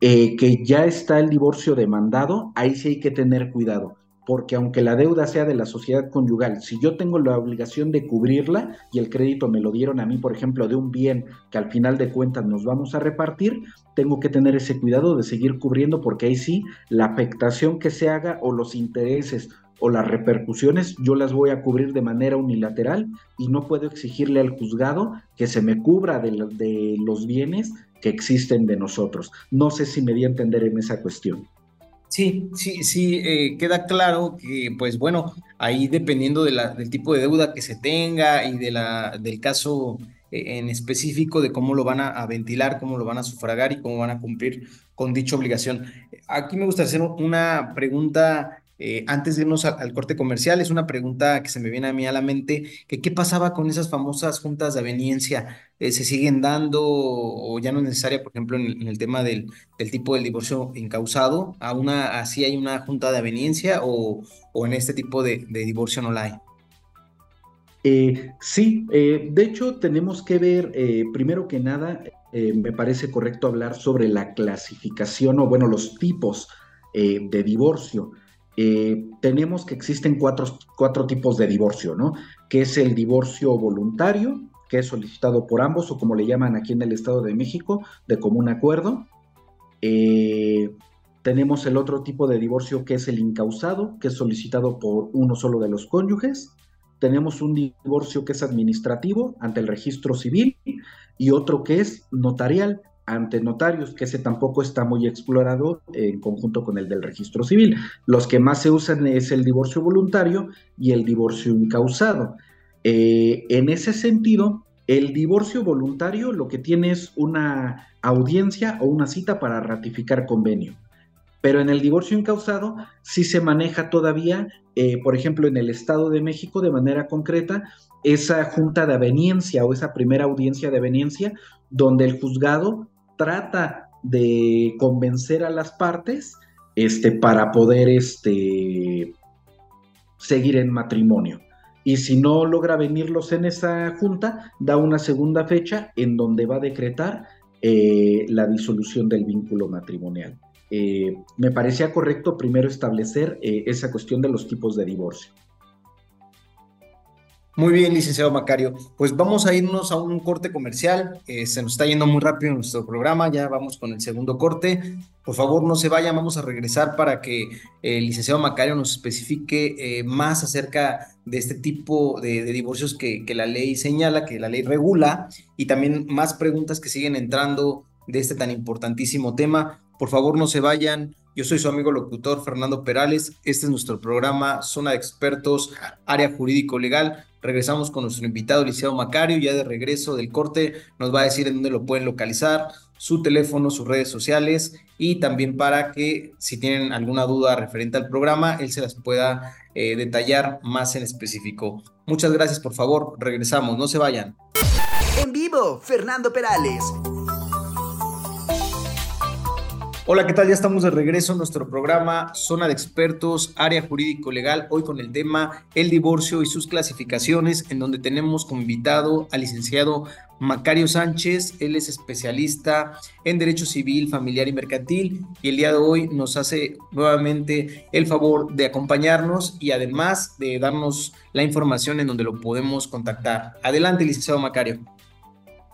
eh, que ya está el divorcio demandado, ahí sí hay que tener cuidado porque aunque la deuda sea de la sociedad conyugal, si yo tengo la obligación de cubrirla y el crédito me lo dieron a mí, por ejemplo, de un bien que al final de cuentas nos vamos a repartir, tengo que tener ese cuidado de seguir cubriendo porque ahí sí la afectación que se haga o los intereses o las repercusiones yo las voy a cubrir de manera unilateral y no puedo exigirle al juzgado que se me cubra de, de los bienes que existen de nosotros. No sé si me di a entender en esa cuestión. Sí, sí, sí, eh, queda claro que, pues bueno, ahí dependiendo de la, del tipo de deuda que se tenga y de la, del caso eh, en específico de cómo lo van a, ventilar, cómo lo van a sufragar y cómo van a cumplir con dicha obligación. Aquí me gustaría hacer una pregunta eh, antes de irnos al, corte comercial, es una pregunta que se me viene a mí a la mente, que qué pasaba con esas famosas juntas de aveniencia, eh, ¿se siguen dando o ya no es necesaria, por ejemplo, en el, tema del, tipo del divorcio incausado? ¿A una, ¿Así hay una junta de aveniencia o, en este tipo de, de divorcio no la hay? Eh, sí, de hecho tenemos que ver, primero que nada, me parece correcto hablar sobre la clasificación o bueno, los tipos de divorcio. Eh, tenemos que existen cuatro, cuatro, tipos de divorcio, ¿no? Que es el divorcio voluntario, que es solicitado por ambos, o como le llaman aquí en el Estado de México, de común acuerdo. Eh, tenemos el otro tipo de divorcio que es el incausado, que es solicitado por uno solo de los cónyuges. Tenemos un divorcio que es administrativo ante el registro civil y otro que es notarial, ante notarios, que ese tampoco está muy explorado en conjunto con el del registro civil. Los que más se usan es el divorcio voluntario y el divorcio incausado. Eh, en ese sentido, el divorcio voluntario lo que tiene es una audiencia o una cita para ratificar convenio. Pero en el divorcio incausado sí se maneja todavía, eh, por ejemplo, en el Estado de México de manera concreta, esa junta de aveniencia o esa primera audiencia de aveniencia, donde el juzgado trata de convencer a las partes este, para poder este, seguir en matrimonio. Y si no logra venirlos en esa junta, da una segunda fecha en donde va a decretar eh, la disolución del vínculo matrimonial. Eh, me parecía correcto primero establecer eh, esa cuestión de los tipos de divorcio. Muy bien, licenciado Macario. Pues vamos a irnos a un corte comercial. Eh, se nos está yendo muy rápido nuestro programa. Ya vamos con el segundo corte. Por favor, no se vayan. Vamos a regresar para que el licenciado Macario nos especifique eh, más acerca de este tipo de, divorcios que, que la ley señala, que la ley regula, y también más preguntas que siguen entrando de este tan importantísimo tema. Por favor, no se vayan. Yo soy su amigo locutor Fernando Perales. Este es nuestro programa Zona de Expertos, Área Jurídico Legal. Regresamos con nuestro invitado, Liceo Macario, ya de regreso del corte, nos va a decir en dónde lo pueden localizar, su teléfono, sus redes sociales y también para que si tienen alguna duda referente al programa, él se las pueda eh, detallar más en específico. Muchas gracias, por favor, regresamos, no se vayan. En vivo, Fernando Perales. Hola, ¿qué tal? Ya estamos de regreso en nuestro programa Zona de Expertos, Área Jurídico Legal, hoy con el tema el divorcio y sus clasificaciones, en donde tenemos como invitado al licenciado Macario Sánchez, él es especialista en Derecho Civil, Familiar y Mercantil, y el día de hoy nos hace nuevamente el favor de acompañarnos y además de darnos la información en donde lo podemos contactar. Adelante, licenciado Macario.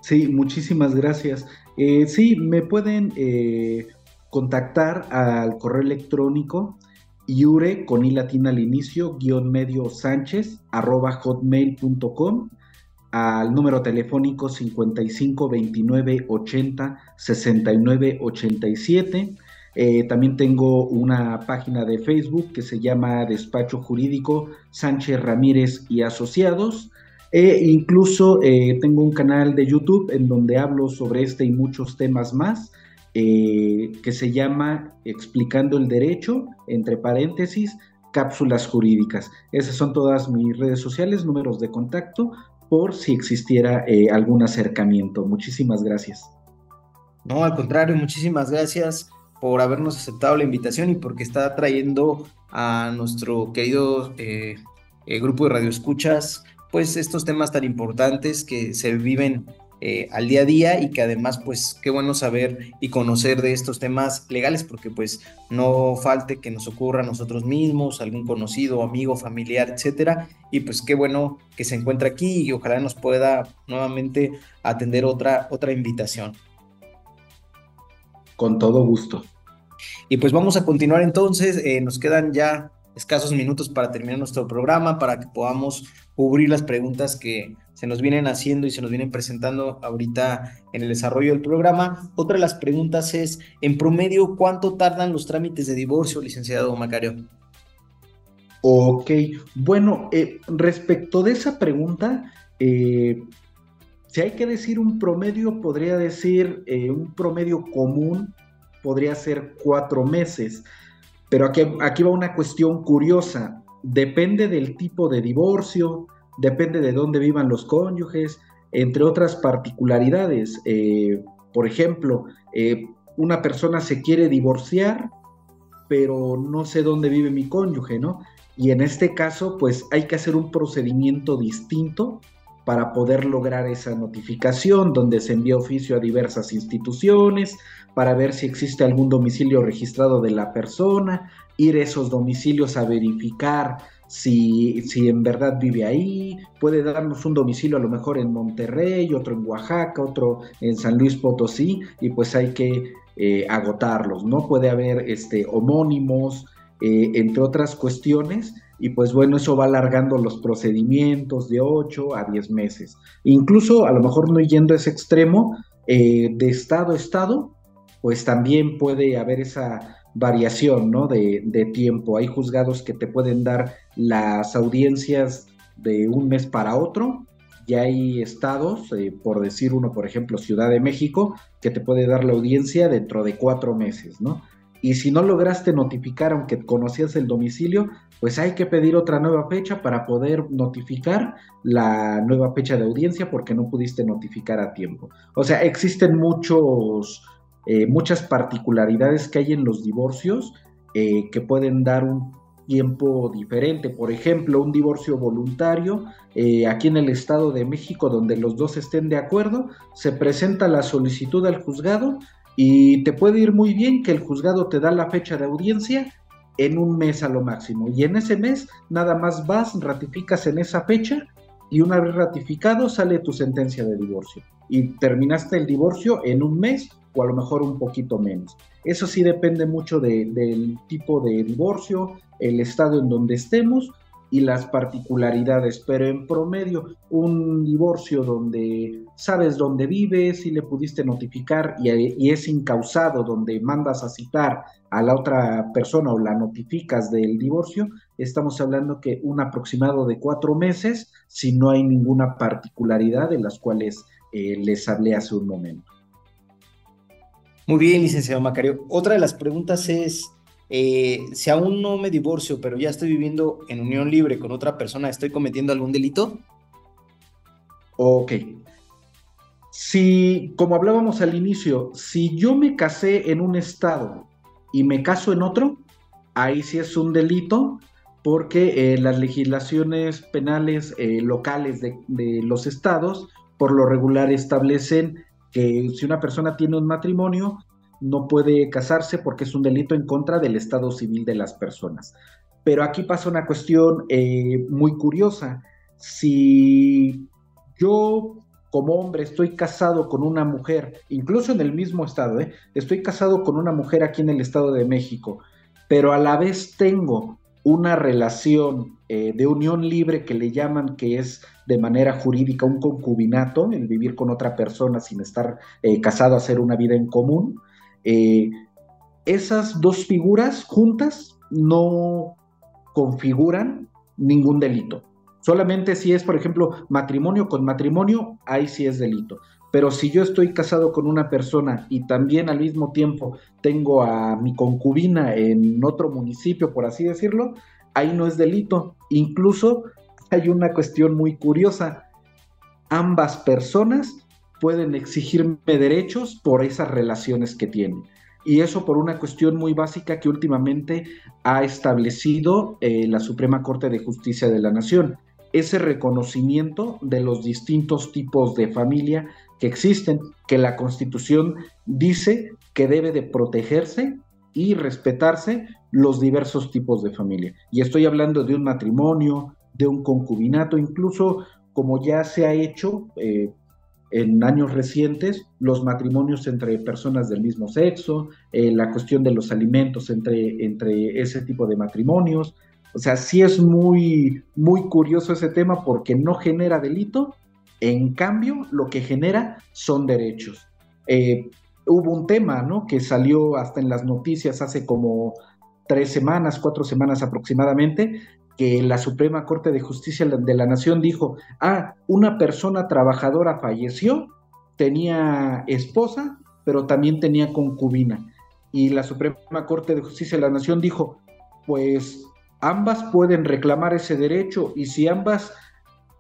Sí, muchísimas gracias. Eh, sí, me pueden... Eh contactar al correo electrónico iure con i latina al inicio guion medio sánchez arroba hotmail.com al número telefónico 55 29 80 69 87 también tengo una página de Facebook que se llama Despacho Jurídico Sánchez Ramírez y Asociados. E incluso eh, tengo un canal de YouTube en donde hablo sobre este y muchos temas más. Eh, que se llama Explicando el Derecho, entre paréntesis, cápsulas jurídicas. Esas son todas mis redes sociales, números de contacto, por si existiera eh, algún acercamiento. Muchísimas gracias. No, al contrario, muchísimas gracias por habernos aceptado la invitación y porque está trayendo a nuestro querido eh, grupo de radioescuchas, pues estos temas tan importantes que se viven eh, al día a día y que además pues qué bueno saber y conocer de estos temas legales porque pues no falte que nos ocurra a nosotros mismos, algún conocido, amigo, familiar, etcétera y pues qué bueno que se encuentra aquí y ojalá nos pueda nuevamente atender otra, otra invitación. Con todo gusto. Y pues vamos a continuar entonces, eh, nos quedan ya escasos minutos para terminar nuestro programa, para que podamos cubrir las preguntas que se nos vienen haciendo y se nos vienen presentando ahorita en el desarrollo del programa. Otra de las preguntas es, en promedio, ¿cuánto tardan los trámites de divorcio, licenciado Macario? Ok, bueno, eh, respecto de esa pregunta, eh, si hay que decir un promedio, podría decir eh, un promedio común, podría ser cuatro meses, pero aquí, aquí va una cuestión curiosa, depende del tipo de divorcio, depende de dónde vivan los cónyuges, entre otras particularidades. por ejemplo, una persona se quiere divorciar, pero no sé dónde vive mi cónyuge, ¿no? Y en este caso, pues hay que hacer un procedimiento distinto para poder lograr esa notificación, donde se envía oficio a diversas instituciones para ver si existe algún domicilio registrado de la persona, ir a esos domicilios a verificar si, si en verdad vive ahí, puede darnos un domicilio a lo mejor en Monterrey, otro en Oaxaca, otro en San Luis Potosí, y pues hay que eh, agotarlos, ¿no? Puede haber este, homónimos, eh, entre otras cuestiones, y pues bueno, eso va alargando los procedimientos de 8 a 10 meses. Incluso a lo mejor no yendo a ese extremo, eh, de estado a estado, pues también puede haber esa variación ¿no? de, tiempo. Hay juzgados que te pueden dar las audiencias de un mes para otro. Y hay estados, eh, por decir uno, por ejemplo, Ciudad de México, que te puede dar la audiencia dentro de cuatro meses, ¿no? y si no lograste notificar aunque conocías el domicilio, pues hay que pedir otra nueva fecha para poder notificar la nueva fecha de audiencia porque no pudiste notificar a tiempo. O sea, existen muchos, eh, muchas particularidades que hay en los divorcios eh, que pueden dar un tiempo diferente. Por ejemplo, un divorcio voluntario, eh, aquí en el Estado de México, donde los dos estén de acuerdo, se presenta la solicitud al juzgado y te puede ir muy bien que el juzgado te da la fecha de audiencia en un mes a lo máximo. Y en ese mes nada más vas, ratificas en esa fecha y una vez ratificado sale tu sentencia de divorcio. Y terminaste el divorcio en un mes o a lo mejor un poquito menos. Eso sí depende mucho del tipo de divorcio, el estado en donde estemos y las particularidades, pero en promedio un divorcio donde sabes dónde vive, si le pudiste notificar y, es incausado, donde mandas a citar a la otra persona o la notificas del divorcio, estamos hablando que un aproximado de cuatro meses si no hay ninguna particularidad de las cuales eh, les hablé hace un momento. Muy bien, licenciado Macario. Otra de las preguntas es, eh, si aún no me divorcio, pero ya estoy viviendo en unión libre con otra persona, ¿estoy cometiendo algún delito? Ok. Si, como hablábamos al inicio, si yo me casé en un estado y me caso en otro, ahí sí es un delito porque eh, las legislaciones penales eh, locales de, de los estados por lo regular establecen que si una persona tiene un matrimonio, no puede casarse porque es un delito en contra del estado civil de las personas. Pero aquí pasa una cuestión eh, muy curiosa. Si yo como hombre estoy casado con una mujer, incluso en el mismo estado, ¿eh? estoy casado con una mujer aquí en el Estado de México, pero a la vez tengo una relación eh, de unión libre que le llaman que es de manera jurídica un concubinato, el vivir con otra persona sin estar casado, hacer una vida en común, eh, esas dos figuras juntas no configuran ningún delito. Solamente si es, por ejemplo, matrimonio con matrimonio, ahí sí es delito. Pero si yo estoy casado con una persona y también al mismo tiempo tengo a mi concubina en otro municipio, por así decirlo, ahí no es delito. Incluso hay una cuestión muy curiosa. Ambas personas pueden exigirme derechos por esas relaciones que tienen. Y eso por una cuestión muy básica que últimamente ha establecido eh, la Suprema Corte de Justicia de la Nación. Ese reconocimiento de los distintos tipos de familia que existen, que la Constitución dice que debe de protegerse y respetarse los diversos tipos de familia. Y estoy hablando de un matrimonio, de un concubinato, incluso como ya se ha hecho eh, en años recientes los matrimonios entre personas del mismo sexo, eh, la cuestión de los alimentos entre, entre ese tipo de matrimonios. O sea, sí es muy, muy curioso ese tema porque no genera delito, en cambio lo que genera son derechos. Eh, hubo un tema, ¿no? Que salió hasta en las noticias hace como tres semanas, cuatro semanas aproximadamente, que la Suprema Corte de Justicia de la Nación dijo, ah, una persona trabajadora falleció, tenía esposa, pero también tenía concubina. Y la Suprema Corte de Justicia de la Nación dijo, pues ambas pueden reclamar ese derecho y si ambas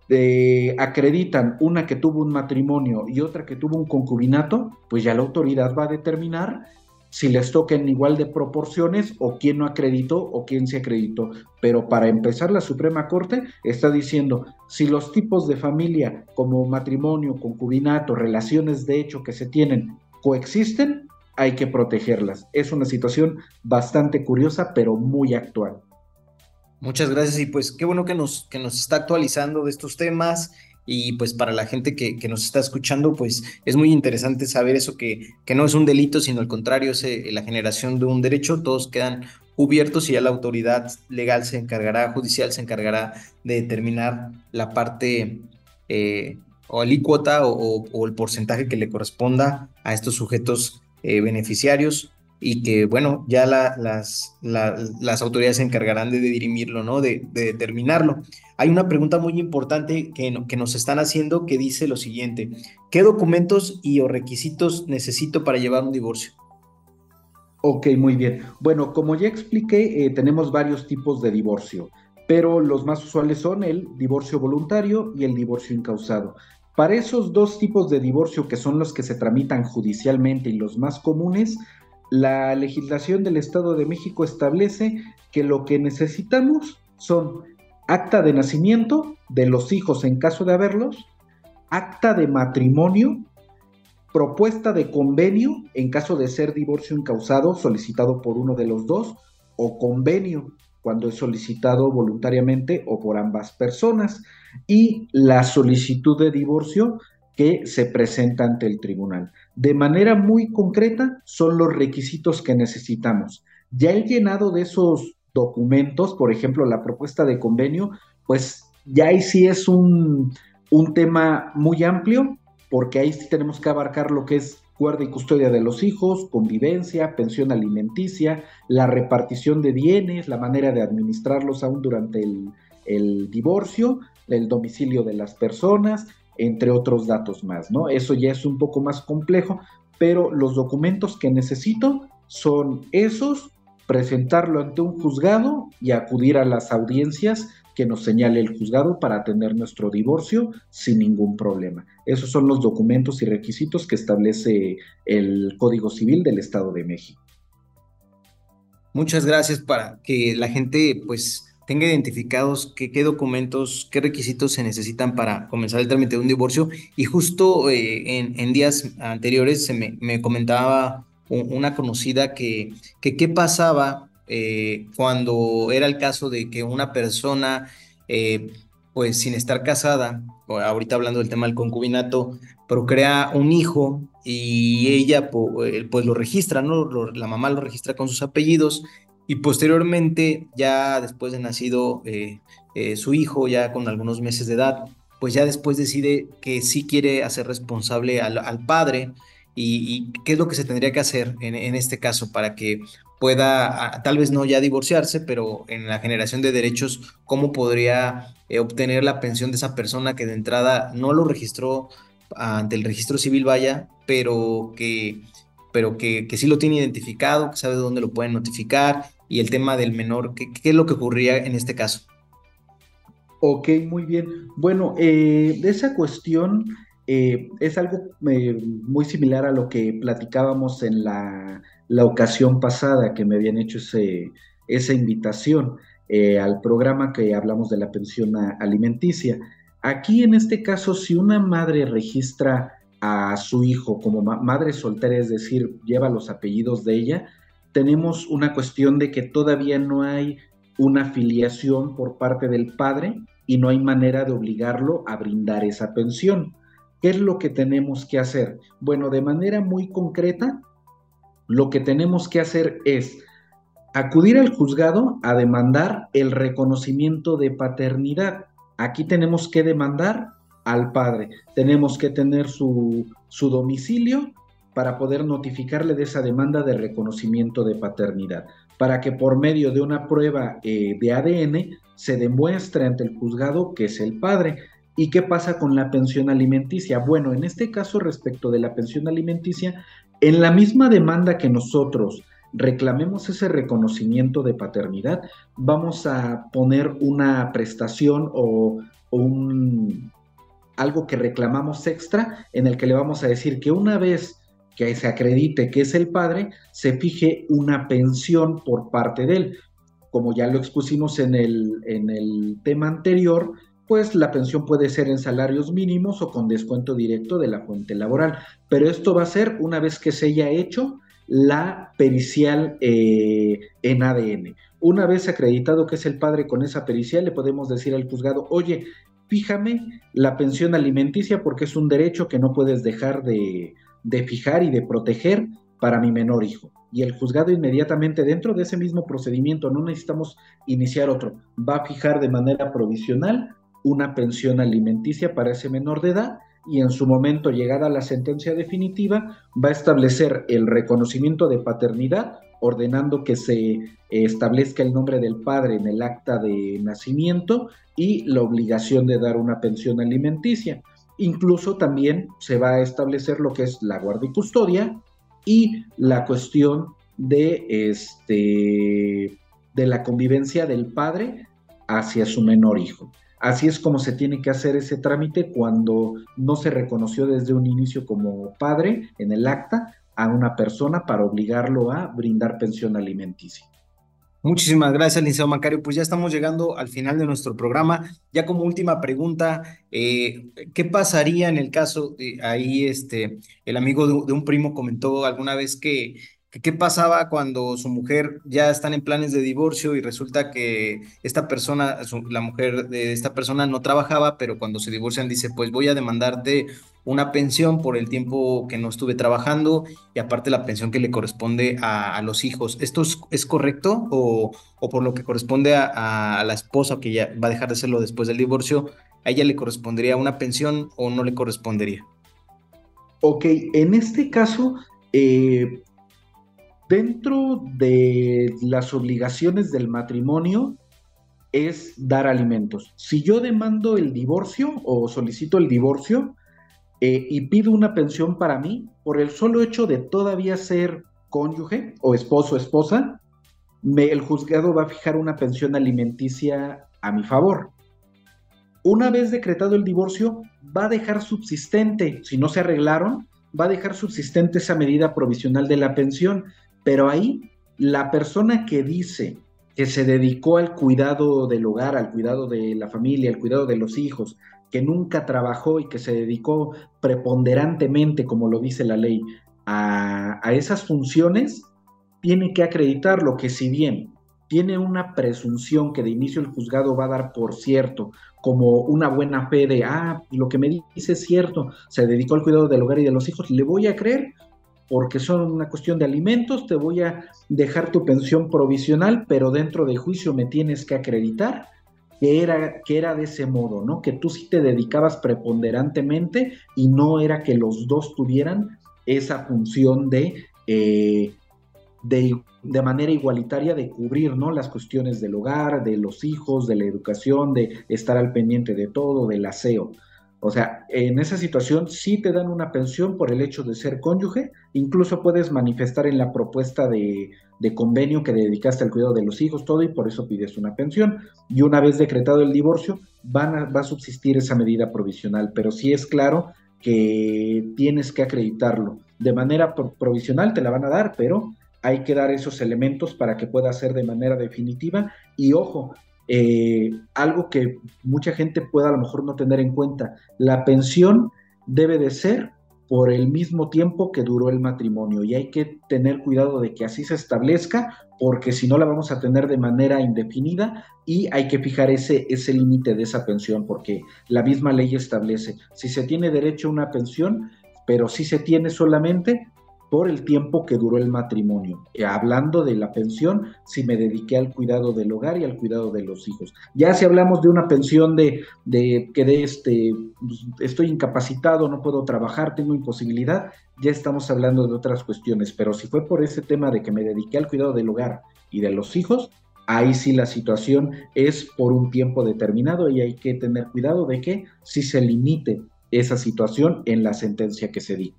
eh, acreditan una que tuvo un matrimonio y otra que tuvo un concubinato, pues ya la autoridad va a determinar si les toquen igual de proporciones o quién no acreditó o quién se acreditó. Pero para empezar, la Suprema Corte está diciendo, si los tipos de familia como matrimonio, concubinato, relaciones de hecho que se tienen coexisten, hay que protegerlas. Es una situación bastante curiosa, pero muy actual. Muchas gracias y pues qué bueno que nos, que nos está actualizando de estos temas y pues para la gente que, que, nos está escuchando, pues es muy interesante saber eso, que, que no es un delito, sino al contrario, es eh, la generación de un derecho, todos quedan cubiertos y ya la autoridad legal se encargará, judicial se encargará de determinar la parte eh, o alícuota o, o, el porcentaje que le corresponda a estos sujetos eh, beneficiarios y que, bueno, ya las, las autoridades se encargarán de dirimirlo, ¿no? De, determinarlo. Hay una pregunta muy importante que, que nos están haciendo que dice lo siguiente, ¿qué documentos y o requisitos necesito para llevar un divorcio? Ok, muy bien. Bueno, como ya expliqué, eh, tenemos varios tipos de divorcio, pero los más usuales son el divorcio voluntario y el divorcio incausado. Para esos dos tipos de divorcio, que son los que se tramitan judicialmente y los más comunes, la legislación del Estado de México establece que lo que necesitamos son acta de nacimiento de los hijos en caso de haberlos, acta de matrimonio, propuesta de convenio en caso de ser divorcio incausado solicitado por uno de los dos, o convenio cuando es solicitado voluntariamente o por ambas personas, y la solicitud de divorcio que se presenta ante el tribunal. De manera muy concreta, son los requisitos que necesitamos. Ya he llenado de esos documentos, por ejemplo, la propuesta de convenio, pues ya ahí sí es un, un tema muy amplio, porque ahí sí tenemos que abarcar lo que es guarda y custodia de los hijos, convivencia, pensión alimenticia, la repartición de bienes, la manera de administrarlos aún durante el, el divorcio, el domicilio de las personas, entre otros datos más, ¿no? Eso ya es un poco más complejo, pero los documentos que necesito son esos, presentarlo ante un juzgado y acudir a las audiencias que nos señale el juzgado para tener nuestro divorcio sin ningún problema. Esos son los documentos y requisitos que establece el Código Civil del Estado de México. Muchas gracias para que la gente pues tenga identificados qué, qué documentos, qué requisitos se necesitan para comenzar el trámite de un divorcio. Y justo eh, en, días anteriores se me, comentaba una conocida que, que qué pasaba eh, cuando era el caso de que una persona, eh, pues sin estar casada, ahorita hablando del tema del concubinato, procrea un hijo y ella pues lo registra, ¿no? la mamá lo registra con sus apellidos y posteriormente, ya después de nacido eh, eh, su hijo, ya con algunos meses de edad, pues ya después decide que sí quiere hacer responsable al, padre y, qué es lo que se tendría que hacer en, este caso para que pueda, tal vez no ya divorciarse, pero en la generación de derechos, cómo podría eh, obtener la pensión de esa persona que de entrada no lo registró ante el registro civil, vaya, pero que pero que, que sí lo tiene identificado, que sabe dónde lo pueden notificar y el tema del menor, ¿qué, es lo que ocurría en este caso? Ok, muy bien. Bueno, eh, esa cuestión eh, es algo eh, muy similar a lo que platicábamos en la, ocasión pasada que me habían hecho ese, esa invitación al programa que hablamos de la pensión alimenticia. Aquí en este caso, si una madre registra a su hijo como madre soltera, es decir, lleva los apellidos de ella, tenemos una cuestión de que todavía no hay una afiliación por parte del padre y no hay manera de obligarlo a brindar esa pensión. ¿Qué es lo que tenemos que hacer? Bueno, de manera muy concreta, lo que tenemos que hacer es acudir al juzgado a demandar el reconocimiento de paternidad. Aquí tenemos que demandar al padre, tenemos que tener su, su domicilio para poder notificarle de esa demanda de reconocimiento de paternidad. para que por medio de una prueba eh, de ADN se demuestre ante el juzgado que es el padre. ¿Y qué pasa con la pensión alimenticia? Bueno, en este caso respecto de la pensión alimenticia, en la misma demanda que nosotros reclamemos ese reconocimiento de paternidad, vamos a poner una prestación o, un, algo que reclamamos extra en el que le vamos a decir que una vez que se acredite que es el padre, se fije una pensión por parte de él. Como ya lo expusimos en el, en el tema anterior, pues la pensión puede ser en salarios mínimos o con descuento directo de la fuente laboral. Pero esto va a ser una vez que se haya hecho la pericial eh, en ADN. Una vez acreditado que es el padre con esa pericial, le podemos decir al juzgado, oye, fíjame la pensión alimenticia porque es un derecho que no puedes dejar de, de fijar y de proteger para mi menor hijo. Y el juzgado inmediatamente dentro de ese mismo procedimiento, no necesitamos iniciar otro, va a fijar de manera provisional una pensión alimenticia para ese menor de edad y en su momento, llegada la sentencia definitiva, va a establecer el reconocimiento de paternidad, ordenando que se establezca el nombre del padre en el acta de nacimiento y la obligación de dar una pensión alimenticia. Incluso también se va a establecer lo que es la guardia y custodia y la cuestión de, este, de la convivencia del padre hacia su menor hijo. Así es como se tiene que hacer ese trámite cuando no se reconoció desde un inicio como padre en el acta a una persona para obligarlo a brindar pensión alimenticia. Muchísimas gracias, licenciado Macario. Pues ya estamos llegando al final de nuestro programa. Ya como última pregunta, eh, ¿qué pasaría en el caso de ahí, este, el amigo de un primo comentó alguna vez que ¿Qué pasaba cuando su mujer ya están en planes de divorcio y resulta que esta persona, la mujer de esta persona no trabajaba, pero cuando se divorcian dice, pues voy a demandarte una pensión por el tiempo que no estuve trabajando y aparte la pensión que le corresponde a, los hijos. ¿Esto es, correcto o, por lo que corresponde a, la esposa que ya va a dejar de hacerlo después del divorcio, a ella le correspondería una pensión o no le correspondería? Ok, en este caso, eh, Dentro de las obligaciones del matrimonio es dar alimentos. Si yo demando el divorcio o solicito el divorcio eh, y pido una pensión para mí, por el solo hecho de todavía ser cónyuge o esposo o esposa, el juzgado va a fijar una pensión alimenticia a mi favor. Una vez decretado el divorcio, va a dejar subsistente, si no se arreglaron, va a dejar subsistente esa medida provisional de la pensión. Pero ahí la persona que dice que se dedicó al cuidado del hogar, al cuidado de la familia, al cuidado de los hijos, que nunca trabajó y que se dedicó preponderantemente, como lo dice la ley, a, esas funciones, tiene que acreditarlo, que si bien tiene una presunción que de inicio el juzgado va a dar por cierto, como una buena fe de, ah, lo que me dice es cierto, se dedicó al cuidado del hogar y de los hijos, le voy a creer porque son una cuestión de alimentos, te voy a dejar tu pensión provisional, pero dentro del juicio me tienes que acreditar que era, que era de ese modo, ¿no? Que tú sí te dedicabas preponderantemente y no era que los dos tuvieran esa función de, eh, de, de, manera igualitaria de cubrir, ¿no? Las cuestiones del hogar, de los hijos, de la educación, de estar al pendiente de todo, del aseo. O sea, en esa situación sí te dan una pensión por el hecho de ser cónyuge, incluso puedes manifestar en la propuesta de, convenio que dedicaste al cuidado de los hijos, todo, y por eso pides una pensión. Y una vez decretado el divorcio, van va a subsistir esa medida provisional, pero sí es claro que tienes que acreditarlo. De manera provisional te la van a dar, pero hay que dar esos elementos para que pueda ser de manera definitiva. Y ojo, eh, algo que mucha gente pueda a lo mejor no tener en cuenta. La pensión debe de ser por el mismo tiempo que duró el matrimonio y hay que tener cuidado de que así se establezca porque si no la vamos a tener de manera indefinida y hay que fijar ese, ese límite de esa pensión porque la misma ley establece si se tiene derecho a una pensión, pero si se tiene solamente por el tiempo que duró el matrimonio. Eh, hablando de la pensión, si me dediqué al cuidado del hogar y al cuidado de los hijos. Ya si hablamos de una pensión de, que de este, pues, estoy incapacitado, no puedo trabajar, tengo imposibilidad, ya estamos hablando de otras cuestiones, pero si fue por ese tema de que me dediqué al cuidado del hogar y de los hijos, ahí sí la situación es por un tiempo determinado y hay que tener cuidado de que si se limite esa situación en la sentencia que se di.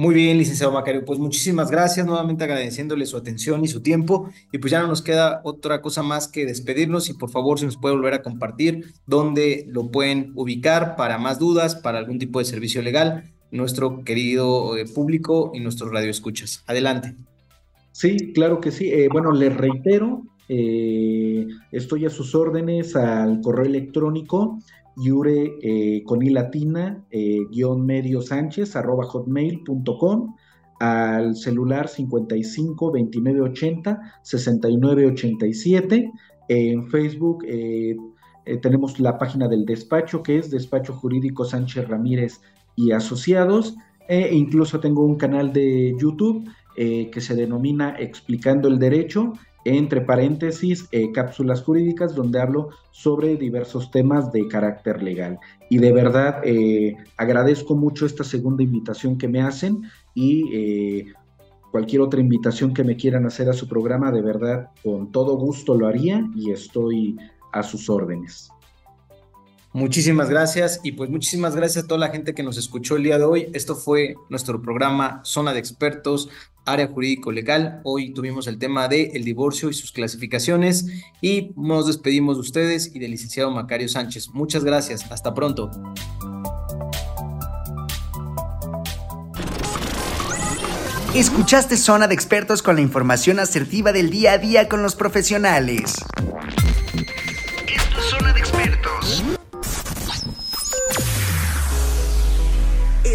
Muy bien, licenciado Macario. Pues muchísimas gracias, nuevamente agradeciéndole su atención y su tiempo. Y pues ya no nos queda otra cosa más que despedirnos y por favor, si nos puede volver a compartir dónde lo pueden ubicar para más dudas, para algún tipo de servicio legal, nuestro querido eh, público y nuestros radioescuchas. Adelante. Sí, claro que sí. Eh, bueno, les reitero, eh, estoy a sus órdenes al correo electrónico yure eh, con i latina eh, guion medio sánchez arroba hotmail.com al celular 55 29 80 69 87 en Facebook eh, tenemos la página del despacho que es Despacho Jurídico Sánchez Ramírez y Asociados e incluso tengo un canal de YouTube que se denomina Explicando el Derecho entre paréntesis, eh, cápsulas jurídicas, donde hablo sobre diversos temas de carácter legal. Y de verdad eh, agradezco mucho esta segunda invitación que me hacen y eh, cualquier otra invitación que me quieran hacer a su programa, de verdad, con todo gusto lo haría y estoy a sus órdenes. Muchísimas gracias y pues muchísimas gracias a toda la gente que nos escuchó el día de hoy. Esto fue nuestro programa Zona de Expertos, Área Jurídico Legal. Hoy tuvimos el tema de el divorcio y sus clasificaciones y nos despedimos de ustedes y del licenciado Macario Sánchez. Muchas gracias. Hasta pronto. Escuchaste Zona de Expertos con la información asertiva del día a día con los profesionales.